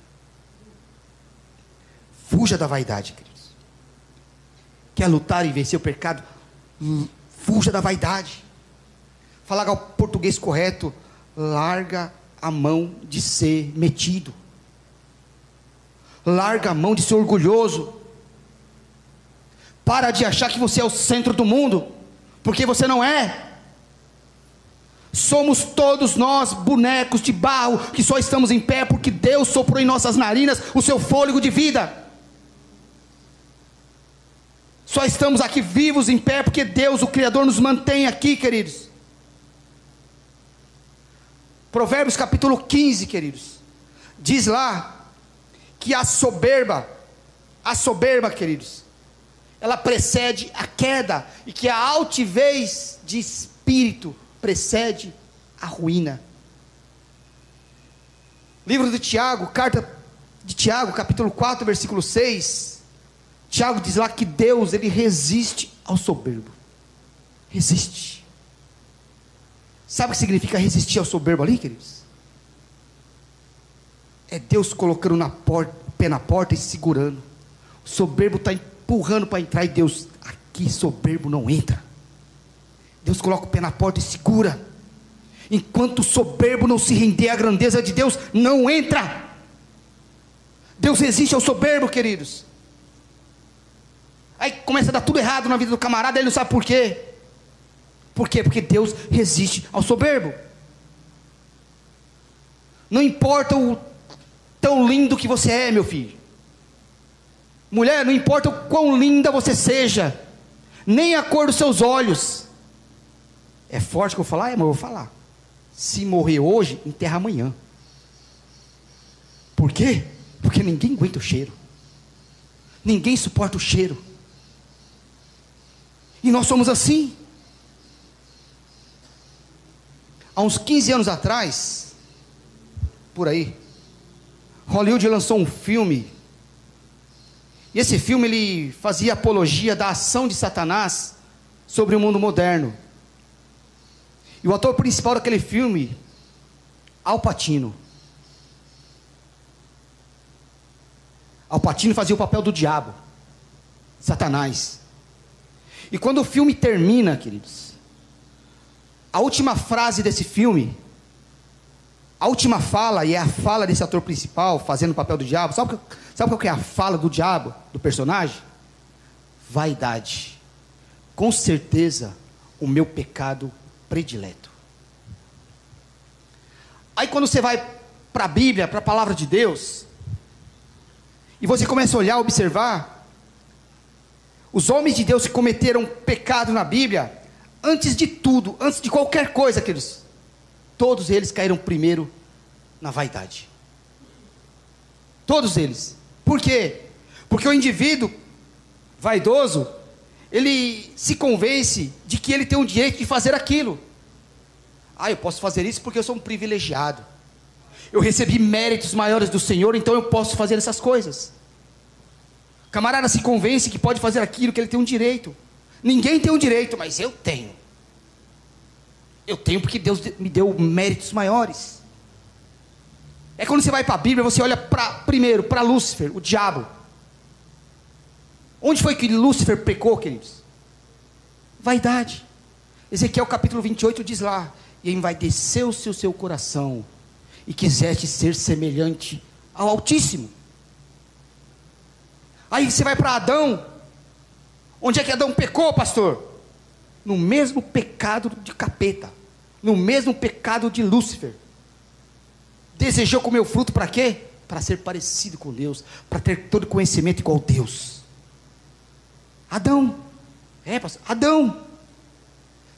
S1: Fuja da vaidade, queridos. Quer lutar e vencer o pecado? Fuja da vaidade. Falar o português correto, larga a mão de ser metido. Larga a mão de ser orgulhoso. Para de achar que você é o centro do mundo, porque você não é. Somos todos nós bonecos de barro que só estamos em pé porque Deus soprou em nossas narinas o seu fôlego de vida. Só estamos aqui vivos em pé porque Deus, o Criador, nos mantém aqui, queridos. Provérbios capítulo 15, queridos, diz lá que a soberba, a soberba, queridos, ela precede a queda, e que a altivez de espírito precede a ruína. Livro de Tiago, carta de Tiago, capítulo 4, versículo 6. Tiago diz lá que Deus, ele resiste ao soberbo. Resiste. Sabe o que significa resistir ao soberbo ali, queridos? É Deus colocando na porta, o pé na porta e segurando. O soberbo está empurrando para entrar e Deus, aqui soberbo não entra. Deus coloca o pé na porta e segura. Enquanto o soberbo não se render à grandeza de Deus, não entra. Deus resiste ao soberbo, queridos. Aí começa a dar tudo errado na vida do camarada, ele não sabe por quê. Por quê? Porque Deus resiste ao soberbo. Não importa o tão lindo que você é, meu filho. Mulher, não importa o quão linda você seja, nem a cor dos seus olhos. É forte que eu falar? É, mas eu vou falar. Se morrer hoje, enterra amanhã. Por quê? Porque ninguém aguenta o cheiro. Ninguém suporta o cheiro. E nós somos assim. Há uns 15 anos atrás, por aí, Hollywood lançou um filme. E esse filme ele fazia apologia da ação de Satanás sobre o mundo moderno. E o ator principal daquele filme, Al Pacino. Al Pacino fazia o papel do diabo, Satanás. E quando o filme termina, queridos, a última frase desse filme, a última fala, e é a fala desse ator principal, fazendo o papel do diabo, sabe, sabe qual que é a fala do diabo, do personagem? Vaidade. Com certeza, o meu pecado predileto. Aí quando você vai para a Bíblia, para a palavra de Deus, e você começa a olhar, observar, os homens de Deus que cometeram pecado na Bíblia, antes de tudo, antes de qualquer coisa, queridos, todos eles caíram primeiro na vaidade. Todos eles. Por quê? Porque o indivíduo vaidoso, ele se convence de que ele tem o direito de fazer aquilo. Ah, eu posso fazer isso porque eu sou um privilegiado. Eu recebi méritos maiores do Senhor, então eu posso fazer essas coisas. camarada se convence que pode fazer aquilo, que ele tem um direito. Ninguém tem um direito, mas eu tenho. Eu tenho porque Deus me deu méritos maiores. É quando você vai para a Bíblia, você olha pra, primeiro para Lúcifer, o diabo. Onde foi que Lúcifer pecou, queridos? Vaidade. Ezequiel capítulo 28 diz lá: E envaideceu-se o seu coração, e quiseste ser semelhante ao Altíssimo. Aí você vai para Adão. Onde é que Adão pecou, pastor? No mesmo pecado de capeta, no mesmo pecado de Lúcifer. Desejou comer o fruto para quê? Para ser parecido com Deus, para ter todo conhecimento igual a Deus. Adão, é, pastor, Adão.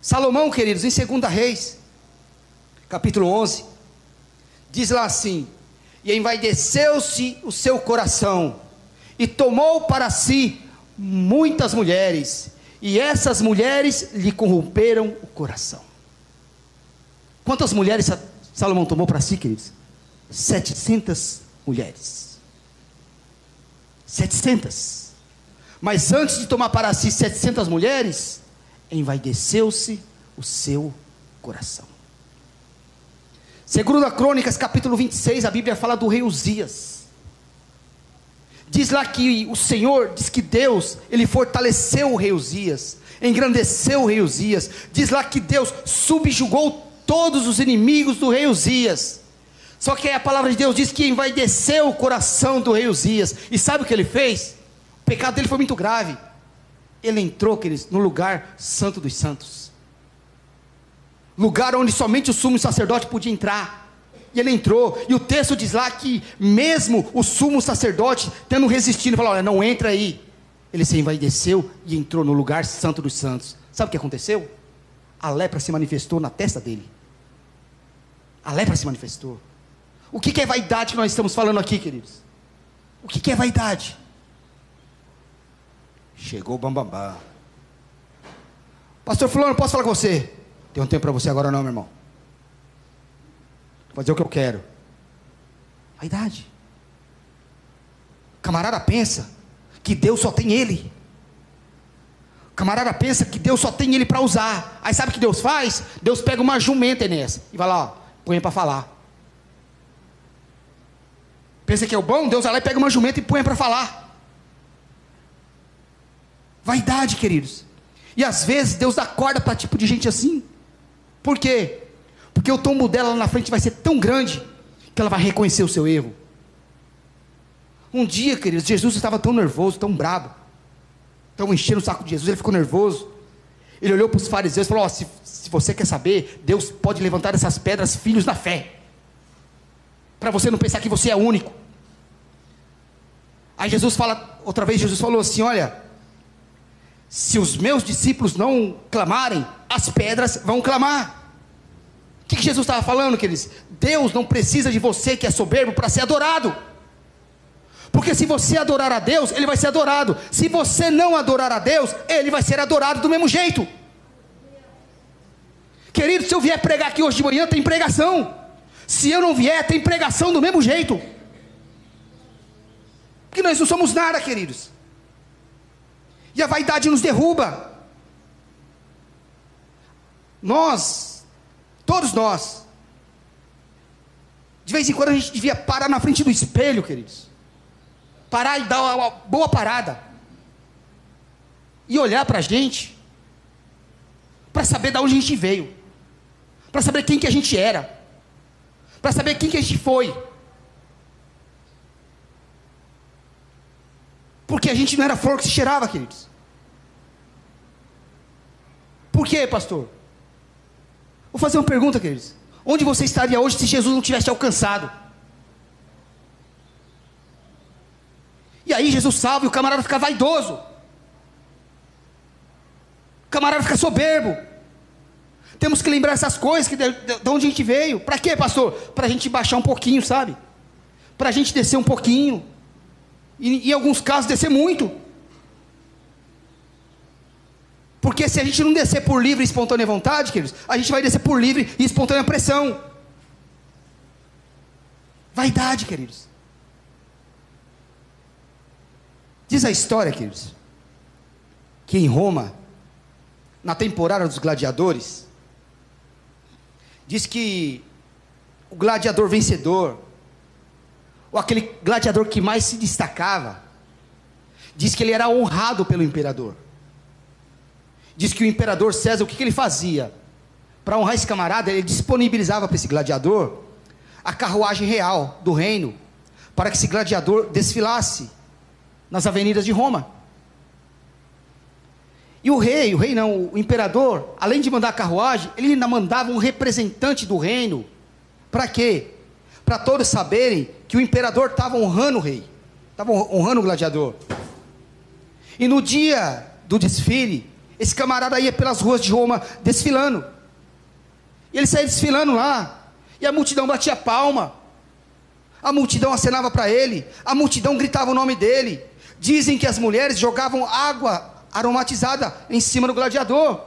S1: Salomão, queridos, em 2 Reis, capítulo 11, diz lá assim: E envaideceu-se o seu coração, e tomou para si muitas mulheres, e essas mulheres lhe corromperam o coração. Quantas mulheres Salomão tomou para si, queridos? 700 mulheres. 700. Mas antes de tomar para si 700 mulheres, envaideceu-se o seu coração. Segundo a Crônicas, capítulo 26, a Bíblia fala do rei Uzias. Diz lá que o Senhor, diz que Deus, ele fortaleceu o rei Uzias, engrandeceu o rei Uzias. Diz lá que Deus subjugou todos os inimigos do rei Uzias. Só que a palavra de Deus diz que envaideceu o coração do rei Uzias. E sabe o que ele fez? O pecado dele foi muito grave. Ele entrou, queridos, no lugar santo dos santos. Lugar onde somente o sumo sacerdote podia entrar. E ele entrou, e o texto diz lá que, mesmo o sumo sacerdote tendo resistido, falou: Olha, não entra aí. Ele se envaideceu e entrou no lugar santo dos santos. Sabe o que aconteceu? A lepra se manifestou na testa dele. A lepra se manifestou. O que, é vaidade que nós estamos falando aqui, queridos? O que, é vaidade? Chegou o bambambam. Bam, bam. Pastor Fulano, posso falar com você? Tem um tempo para você agora não, meu irmão. Fazer o que eu quero. Vaidade. Camarada pensa que Deus só tem ele. Camarada pensa que Deus só tem ele para usar. Aí sabe o que Deus faz? Deus pega uma jumenta nessa e vai lá, ó, põe para falar. Pensa que é o bom? Deus vai lá e pega uma jumenta e põe para falar. Vaidade, queridos. E às vezes Deus dá corda para tipo de gente assim. Por quê? Porque o tombo dela lá na frente vai ser tão grande que ela vai reconhecer o seu erro. Um dia, queridos, Jesus estava tão nervoso, tão brabo, tão enchendo o saco de Jesus, ele ficou nervoso. Ele olhou para os fariseus e falou: oh, se, se você quer saber, Deus pode levantar essas pedras filhos da fé. Para você não pensar que você é único. Aí Jesus fala, outra vez Jesus falou assim: olha, se os meus discípulos não clamarem, as pedras vão clamar. Que, que Jesus estava falando, queridos? Deus não precisa de você que é soberbo para ser adorado. Porque se você adorar a Deus, ele vai ser adorado. Se você não adorar a Deus, ele vai ser adorado do mesmo jeito. Querido, se eu vier pregar aqui hoje de manhã, tem pregação. Se eu não vier, tem pregação do mesmo jeito. Porque nós não somos nada, queridos. E a vaidade nos derruba. Nós, todos nós, de vez em quando a gente devia parar na frente do espelho, queridos. Parar e dar uma boa parada. E olhar para a gente. Para saber de onde a gente veio. Para saber quem que a gente era. Para saber quem que a gente foi. Porque a gente não era flor que se cheirava, queridos. Por quê, pastor? Vou fazer uma pergunta, queridos. Onde você estaria hoje se Jesus não tivesse alcançado? E aí Jesus salva e o camarada fica vaidoso. O camarada fica soberbo. Temos que lembrar essas coisas, que de, de, de onde a gente veio. Para quê, pastor? Para a gente baixar um pouquinho, sabe? Para a gente descer um pouquinho. E em alguns casos descer muito. Porque se a gente não descer por livre e espontânea vontade, queridos, a gente vai descer por livre e espontânea pressão. Vaidade, queridos. Diz a história, queridos, que em Roma, na temporada dos gladiadores, diz que o gladiador vencedor, ou aquele gladiador que mais se destacava, diz que ele era honrado pelo imperador. Diz que o imperador César, o que, que ele fazia? Para honrar esse camarada, ele disponibilizava para esse gladiador a carruagem real do reino, para que esse gladiador desfilasse nas avenidas de Roma. E o rei, o rei não, o imperador, além de mandar a carruagem, ele ainda mandava um representante do reino. Para quê? Para todos saberem que o imperador estava honrando o rei, estava honrando o gladiador. E no dia do desfile, esse camarada ia pelas ruas de Roma desfilando. E ele saía desfilando lá, e a multidão batia palma. A multidão acenava para ele, a multidão gritava o nome dele. Dizem que as mulheres jogavam água aromatizada em cima do gladiador.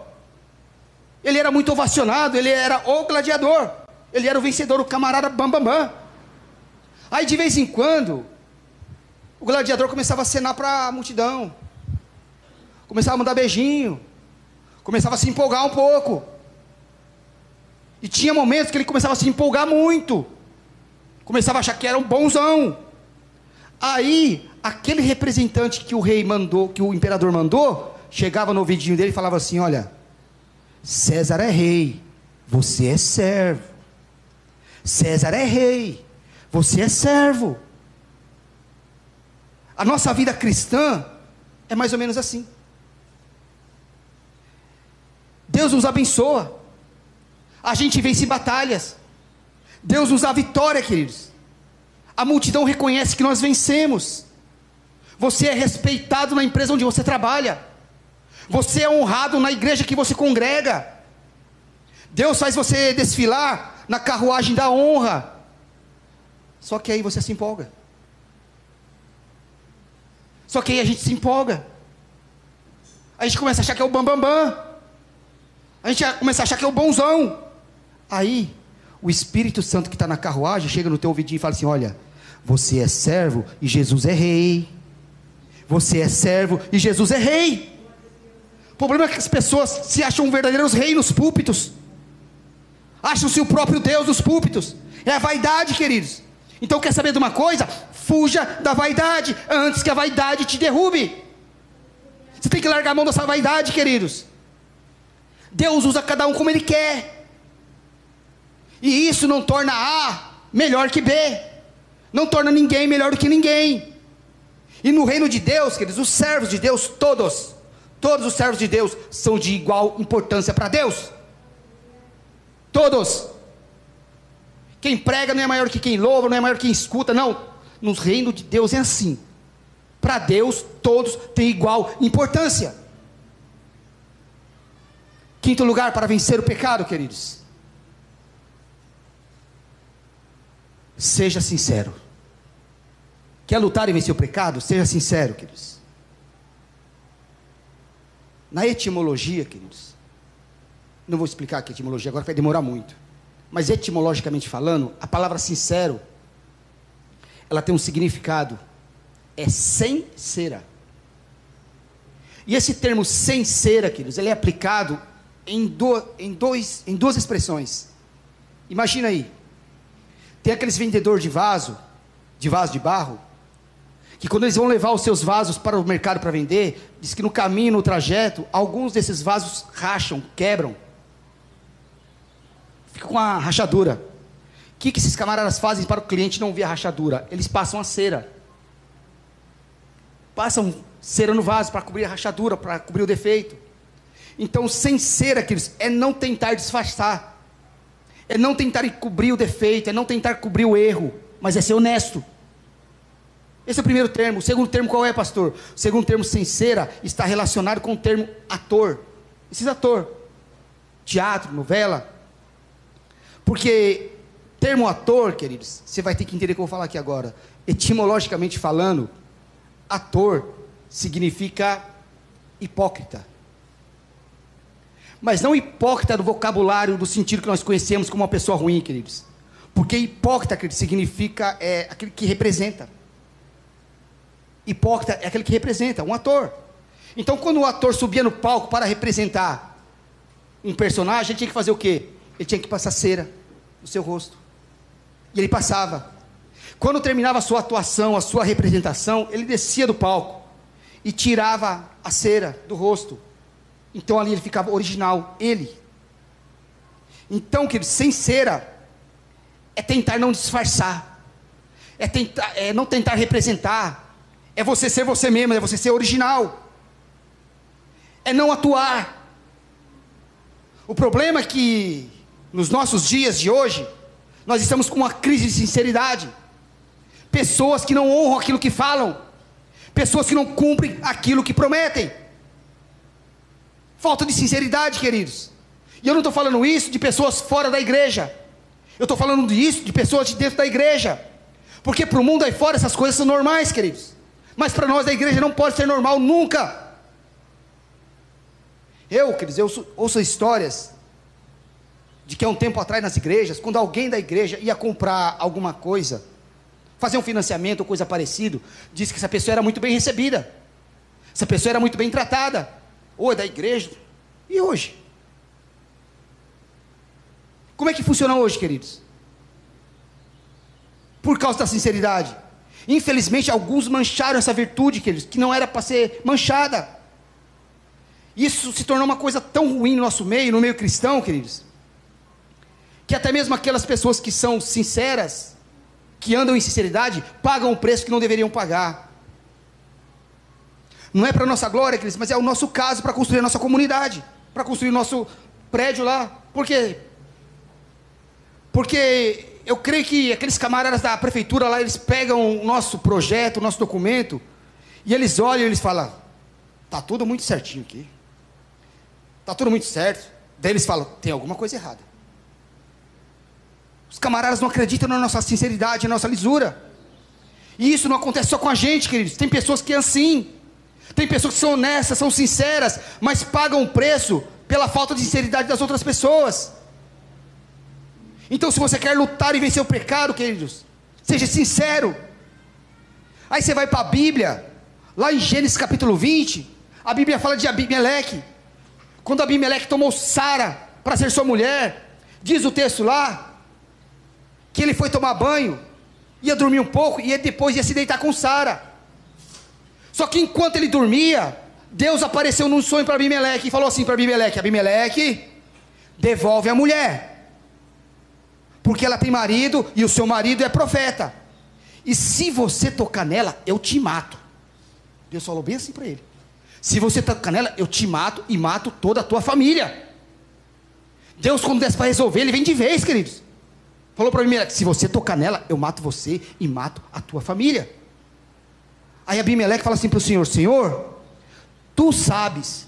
S1: Ele era muito ovacionado, ele era o gladiador. Ele era o vencedor, o camarada bambambam. Bam, bam. Aí de vez em quando, o gladiador começava a acenar para a multidão. Começava a mandar beijinho. Começava a se empolgar um pouco. E tinha momentos que ele começava a se empolgar muito. Começava a achar que era um bonzão. Aí aquele representante que o rei mandou, que o imperador mandou, chegava no ouvidinho dele e falava assim: Olha, César é rei, você é servo. César é rei, você é servo. A nossa vida cristã é mais ou menos assim. Deus nos abençoa. A gente vence batalhas. Deus nos dá vitória, queridos. A multidão reconhece que nós vencemos. Você é respeitado na empresa onde você trabalha. Você é honrado na igreja que você congrega. Deus faz você desfilar na carruagem da honra. Só que aí você se empolga. Só que aí a gente se empolga. A gente começa a achar que é o bambambam. Bam, bam. A gente começa a achar que é o bonzão. Aí, o Espírito Santo que está na carruagem chega no teu ouvidinho e fala assim: Olha, você é servo e Jesus é rei. Você é servo e Jesus é rei. O problema é que as pessoas se acham verdadeiros reis nos púlpitos. Acham-se o próprio Deus nos púlpitos. É a vaidade, queridos. Então quer saber de uma coisa? Fuja da vaidade antes que a vaidade te derrube. Você tem que largar a mão dessa vaidade, queridos. Deus usa cada um como Ele quer. E isso não torna A melhor que B. Não torna ninguém melhor do que ninguém. E no reino de Deus, queridos, os servos de Deus, todos, todos os servos de Deus são de igual importância para Deus. Todos. Quem prega não é maior que quem louva, não é maior que quem escuta, não. No reino de Deus é assim. Para Deus, todos têm igual importância. Quinto lugar para vencer o pecado, queridos. Seja sincero. Quer lutar e vencer o pecado? Seja sincero, queridos. Na etimologia, queridos, não vou explicar aqui a etimologia agora, vai demorar muito. Mas etimologicamente falando, a palavra sincero, ela tem um significado, é sem cera. E esse termo sem cera, queridos, ele é aplicado em, do, em, dois, em duas expressões. Imagina aí, tem aqueles vendedores de vaso, de vaso de barro, que quando eles vão levar os seus vasos para o mercado para vender, diz que no caminho, no trajeto, alguns desses vasos racham, quebram. Fica com uma rachadura. O que, que esses camaradas fazem para o cliente não ver a rachadura? Eles passam a cera. Passam cera no vaso para cobrir a rachadura, para cobrir o defeito. Então, sem cera, queridos, é não tentar disfarçar. É não tentar cobrir o defeito, é não tentar cobrir o erro, mas é ser honesto. Esse é o primeiro termo. O segundo termo qual é, pastor? O segundo termo, sincera, está relacionado com o termo ator. Esses ator. Teatro, novela. Porque termo ator, queridos, você vai ter que entender o que eu vou falar aqui agora. Etimologicamente falando, ator significa hipócrita. Mas não hipócrita do vocabulário, do sentido que nós conhecemos como uma pessoa ruim, queridos. Porque hipócrita, queridos, significa é, aquele que representa. Hipócrita é aquele que representa, um ator. Então, quando o ator subia no palco para representar um personagem, ele tinha que fazer o quê? Ele tinha que passar cera no seu rosto. E ele passava. Quando terminava a sua atuação, a sua representação, ele descia do palco e tirava a cera do rosto. Então ali ele ficava original, ele. Então, querido, sem cera é tentar não disfarçar, é, tentar, é não tentar representar, é você ser você mesmo, é você ser original. É não atuar. O problema é que nos nossos dias de hoje, nós estamos com uma crise de sinceridade. Pessoas que não honram aquilo que falam, pessoas que não cumprem aquilo que prometem. Falta de sinceridade, queridos. E eu não estou falando isso de pessoas fora da igreja. Eu estou falando disso de pessoas de dentro da igreja. Porque para o mundo aí fora essas coisas são normais, queridos. Mas para nós da igreja não pode ser normal nunca. Eu, queridos, eu ouço histórias de que há um tempo atrás nas igrejas, quando alguém da igreja ia comprar alguma coisa, fazer um financiamento ou coisa parecida, disse que essa pessoa era muito bem recebida, essa pessoa era muito bem tratada, ou é da igreja. E hoje? Como é que funciona hoje, queridos? Por causa da sinceridade. Infelizmente, alguns mancharam essa virtude, queridos, que não era para ser manchada. Isso se tornou uma coisa tão ruim no nosso meio, no meio cristão, queridos, que até mesmo aquelas pessoas que são sinceras, que andam em sinceridade, pagam o preço que não deveriam pagar. Não é para nossa glória, queridos, mas é o nosso caso para construir a nossa comunidade, para construir nosso prédio lá. Por quê? Porque eu creio que aqueles camaradas da prefeitura lá, eles pegam o nosso projeto, o nosso documento, e eles olham e eles falam: tá tudo muito certinho aqui. Tá tudo muito certo. Daí eles falam: tem alguma coisa errada. Os camaradas não acreditam na nossa sinceridade, na nossa lisura. E isso não acontece só com a gente, queridos. Tem pessoas que é assim. Tem pessoas que são honestas, são sinceras, mas pagam o preço pela falta de sinceridade das outras pessoas. Então, se você quer lutar e vencer o pecado, queridos, seja sincero. Aí você vai para a Bíblia, lá em Gênesis capítulo 20, a Bíblia fala de Abimeleque. Quando Abimeleque tomou Sara para ser sua mulher, diz o texto lá, que ele foi tomar banho, ia dormir um pouco e depois ia se deitar com Sara. Só que enquanto ele dormia, Deus apareceu num sonho para Abimeleque e falou assim para Abimeleque: Abimeleque, devolve a mulher porque ela tem marido e o seu marido é profeta. E se você tocar nela, eu te mato. Deus falou bem assim para ele. Se você tocar nela, eu te mato e mato toda a tua família. Deus, quando desce para resolver, ele vem de vez, queridos. Falou para mim, se você tocar nela, eu mato você e mato a tua família. Aí Abimeleque fala assim para o Senhor: Senhor, tu sabes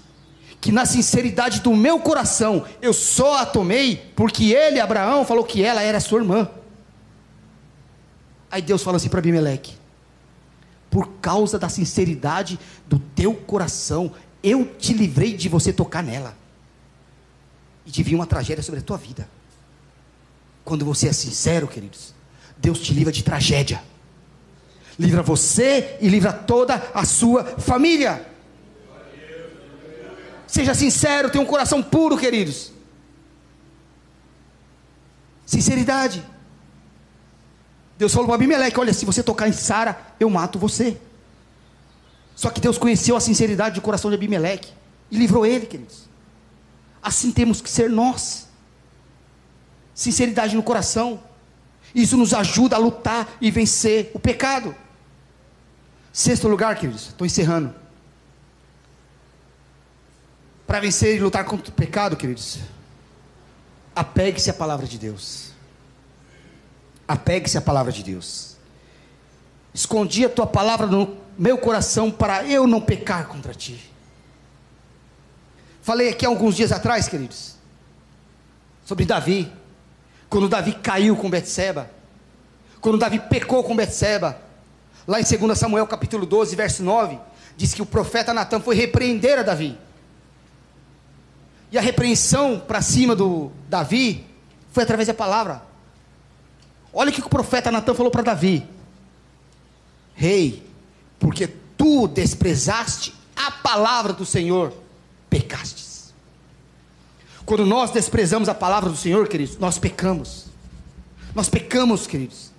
S1: que na sinceridade do meu coração eu só a tomei porque ele, Abraão, falou que ela era sua irmã. Aí Deus fala assim para Abimeleque: por causa da sinceridade do teu coração. Eu te livrei de você tocar nela. E de vir uma tragédia sobre a tua vida. Quando você é sincero, queridos, Deus te livra de tragédia. Livra você e livra toda a sua família. Seja sincero, tenha um coração puro, queridos. Sinceridade. Deus falou para Abimeleque: Olha, se você tocar em Sara, eu mato você. Só que Deus conheceu a sinceridade do coração de Abimeleque e livrou ele, queridos. Assim temos que ser nós. Sinceridade no coração. Isso nos ajuda a lutar e vencer o pecado. Sexto lugar, queridos, estou encerrando. Para vencer e lutar contra o pecado, queridos, apegue-se à palavra de Deus. Apegue-se à palavra de Deus. Escondi a tua palavra no meu coração para eu não pecar contra ti. Falei aqui alguns dias atrás, queridos, sobre Davi. Quando Davi caiu com Betseba, quando Davi pecou com Betseba, lá em 2 Samuel capítulo 12, verso 9, diz que o profeta Natan foi repreender a Davi. E a repreensão para cima do Davi foi através da palavra. Olha o que o profeta Natan falou para Davi: Rei, porque tu desprezaste a palavra do Senhor, pecastes. Quando nós desprezamos a palavra do Senhor, queridos, nós pecamos. Nós pecamos, queridos.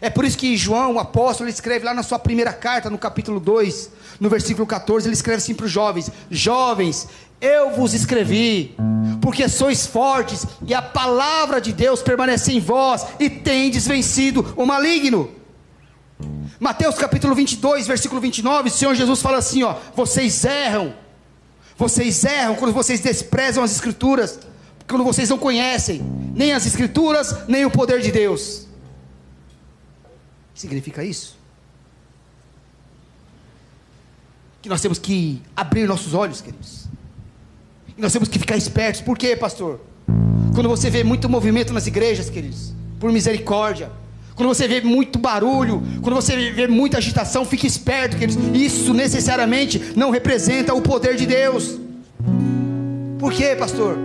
S1: É por isso que João, o apóstolo, ele escreve lá na sua primeira carta, no capítulo 2, no versículo 14, ele escreve assim para os jovens: Jovens, eu vos escrevi, porque sois fortes, e a palavra de Deus permanece em vós, e tendes vencido o maligno. Mateus capítulo 22, versículo 29, o Senhor Jesus fala assim: ó, vocês erram, vocês erram quando vocês desprezam as Escrituras, quando vocês não conhecem nem as Escrituras, nem o poder de Deus. Significa isso? Que nós temos que abrir nossos olhos, queridos nós temos que ficar espertos. Por quê, pastor? Quando você vê muito movimento nas igrejas, queridos, por misericórdia. Quando você vê muito barulho, quando você vê muita agitação, fique esperto, queridos. Isso necessariamente não representa o poder de Deus. Por quê, pastor?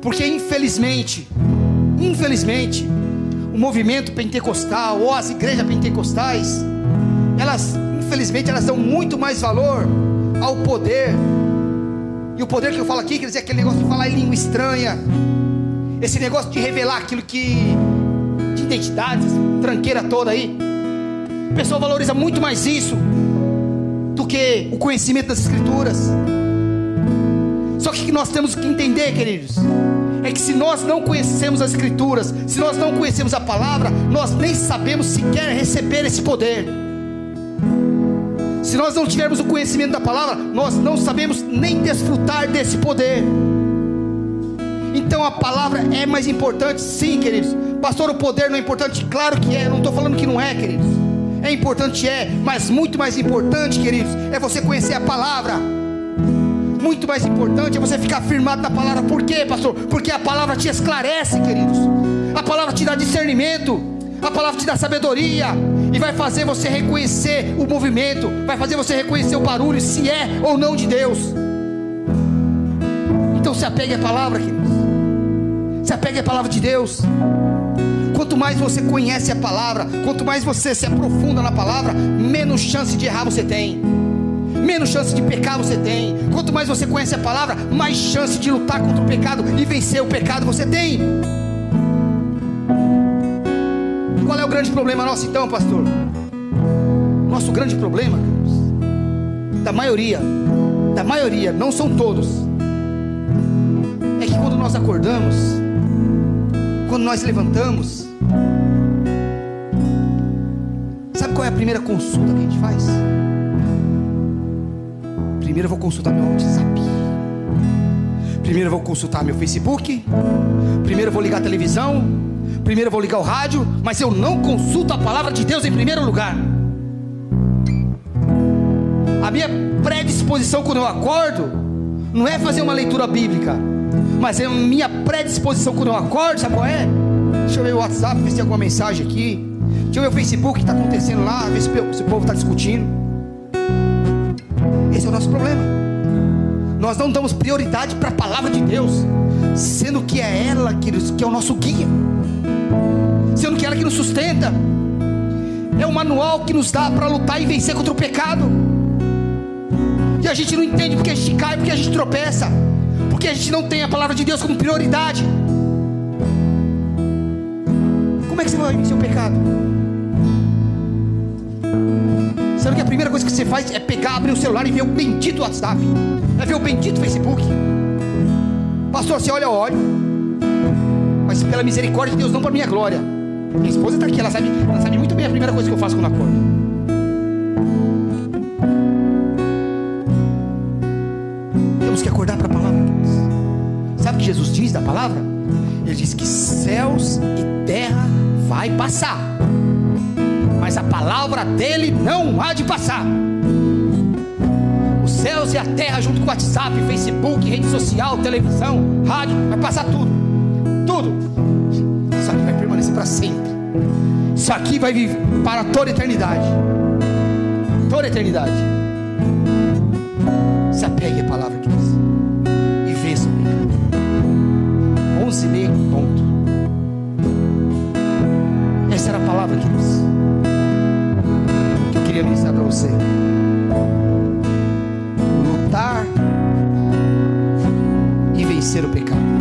S1: Porque infelizmente, infelizmente, o movimento pentecostal ou as igrejas pentecostais, elas, infelizmente, elas dão muito mais valor ao poder e o poder que eu falo aqui, quer dizer, aquele negócio de falar em língua estranha, esse negócio de revelar aquilo que. de identidade, tranqueira toda aí. O pessoal valoriza muito mais isso do que o conhecimento das Escrituras. Só que nós temos que entender, queridos, é que se nós não conhecemos as Escrituras, se nós não conhecemos a palavra, nós nem sabemos sequer receber esse poder. Se nós não tivermos o conhecimento da palavra, nós não sabemos nem desfrutar desse poder. Então a palavra é mais importante, sim, queridos. Pastor, o poder não é importante? Claro que é, não estou falando que não é, queridos. É importante, é, mas muito mais importante, queridos, é você conhecer a palavra. Muito mais importante é você ficar firmado na palavra. Por quê, pastor? Porque a palavra te esclarece, queridos. A palavra te dá discernimento. A palavra te dá sabedoria e vai fazer você reconhecer o movimento, vai fazer você reconhecer o barulho, se é ou não de Deus. Então se apegue à palavra, queridos. Se apegue à palavra de Deus. Quanto mais você conhece a palavra, quanto mais você se aprofunda na palavra, menos chance de errar você tem. Menos chance de pecar você tem. Quanto mais você conhece a palavra, mais chance de lutar contra o pecado e vencer o pecado você tem. Qual é o grande problema nosso então, pastor? Nosso grande problema, da maioria, da maioria, não são todos, é que quando nós acordamos, quando nós levantamos, sabe qual é a primeira consulta que a gente faz? Primeiro eu vou consultar meu WhatsApp. Primeiro eu vou consultar meu Facebook. Primeiro eu vou ligar a televisão primeiro eu vou ligar o rádio, mas eu não consulto a palavra de Deus em primeiro lugar. A minha predisposição quando eu acordo não é fazer uma leitura bíblica, mas é a minha predisposição quando eu acordo, sabe qual é? Deixa eu ver o WhatsApp, ver se tem alguma mensagem aqui. Deixa eu ver o Facebook que está acontecendo lá, ver se o povo está discutindo. Problema. Nós não damos prioridade para a palavra de Deus, sendo que é ela que, que é o nosso guia, sendo que é ela que nos sustenta. É o manual que nos dá para lutar e vencer contra o pecado. E a gente não entende porque a gente cai, porque a gente tropeça, porque a gente não tem a palavra de Deus como prioridade. Como é que você vai vencer o pecado? Sabe que a primeira coisa que você faz é pegar, abrir o celular e ver o bendito WhatsApp, é ver o bendito Facebook. Pastor, você olha, eu olho, mas pela misericórdia de Deus, não para minha glória. Minha esposa está aqui, ela sabe, ela sabe muito bem a primeira coisa que eu faço quando acordo. Temos que acordar para a palavra de Deus. Sabe o que Jesus diz da palavra? Ele diz que céus e terra vai passar, mas a palavra dele não há de passar. Os céus e a terra, junto com WhatsApp, Facebook, rede social, televisão, rádio, vai passar tudo, tudo. Isso aqui vai permanecer para sempre. Isso aqui vai viver para toda eternidade. Toda eternidade. Se apegue à palavra que diz. Ministrar para você. Lutar e vencer o pecado.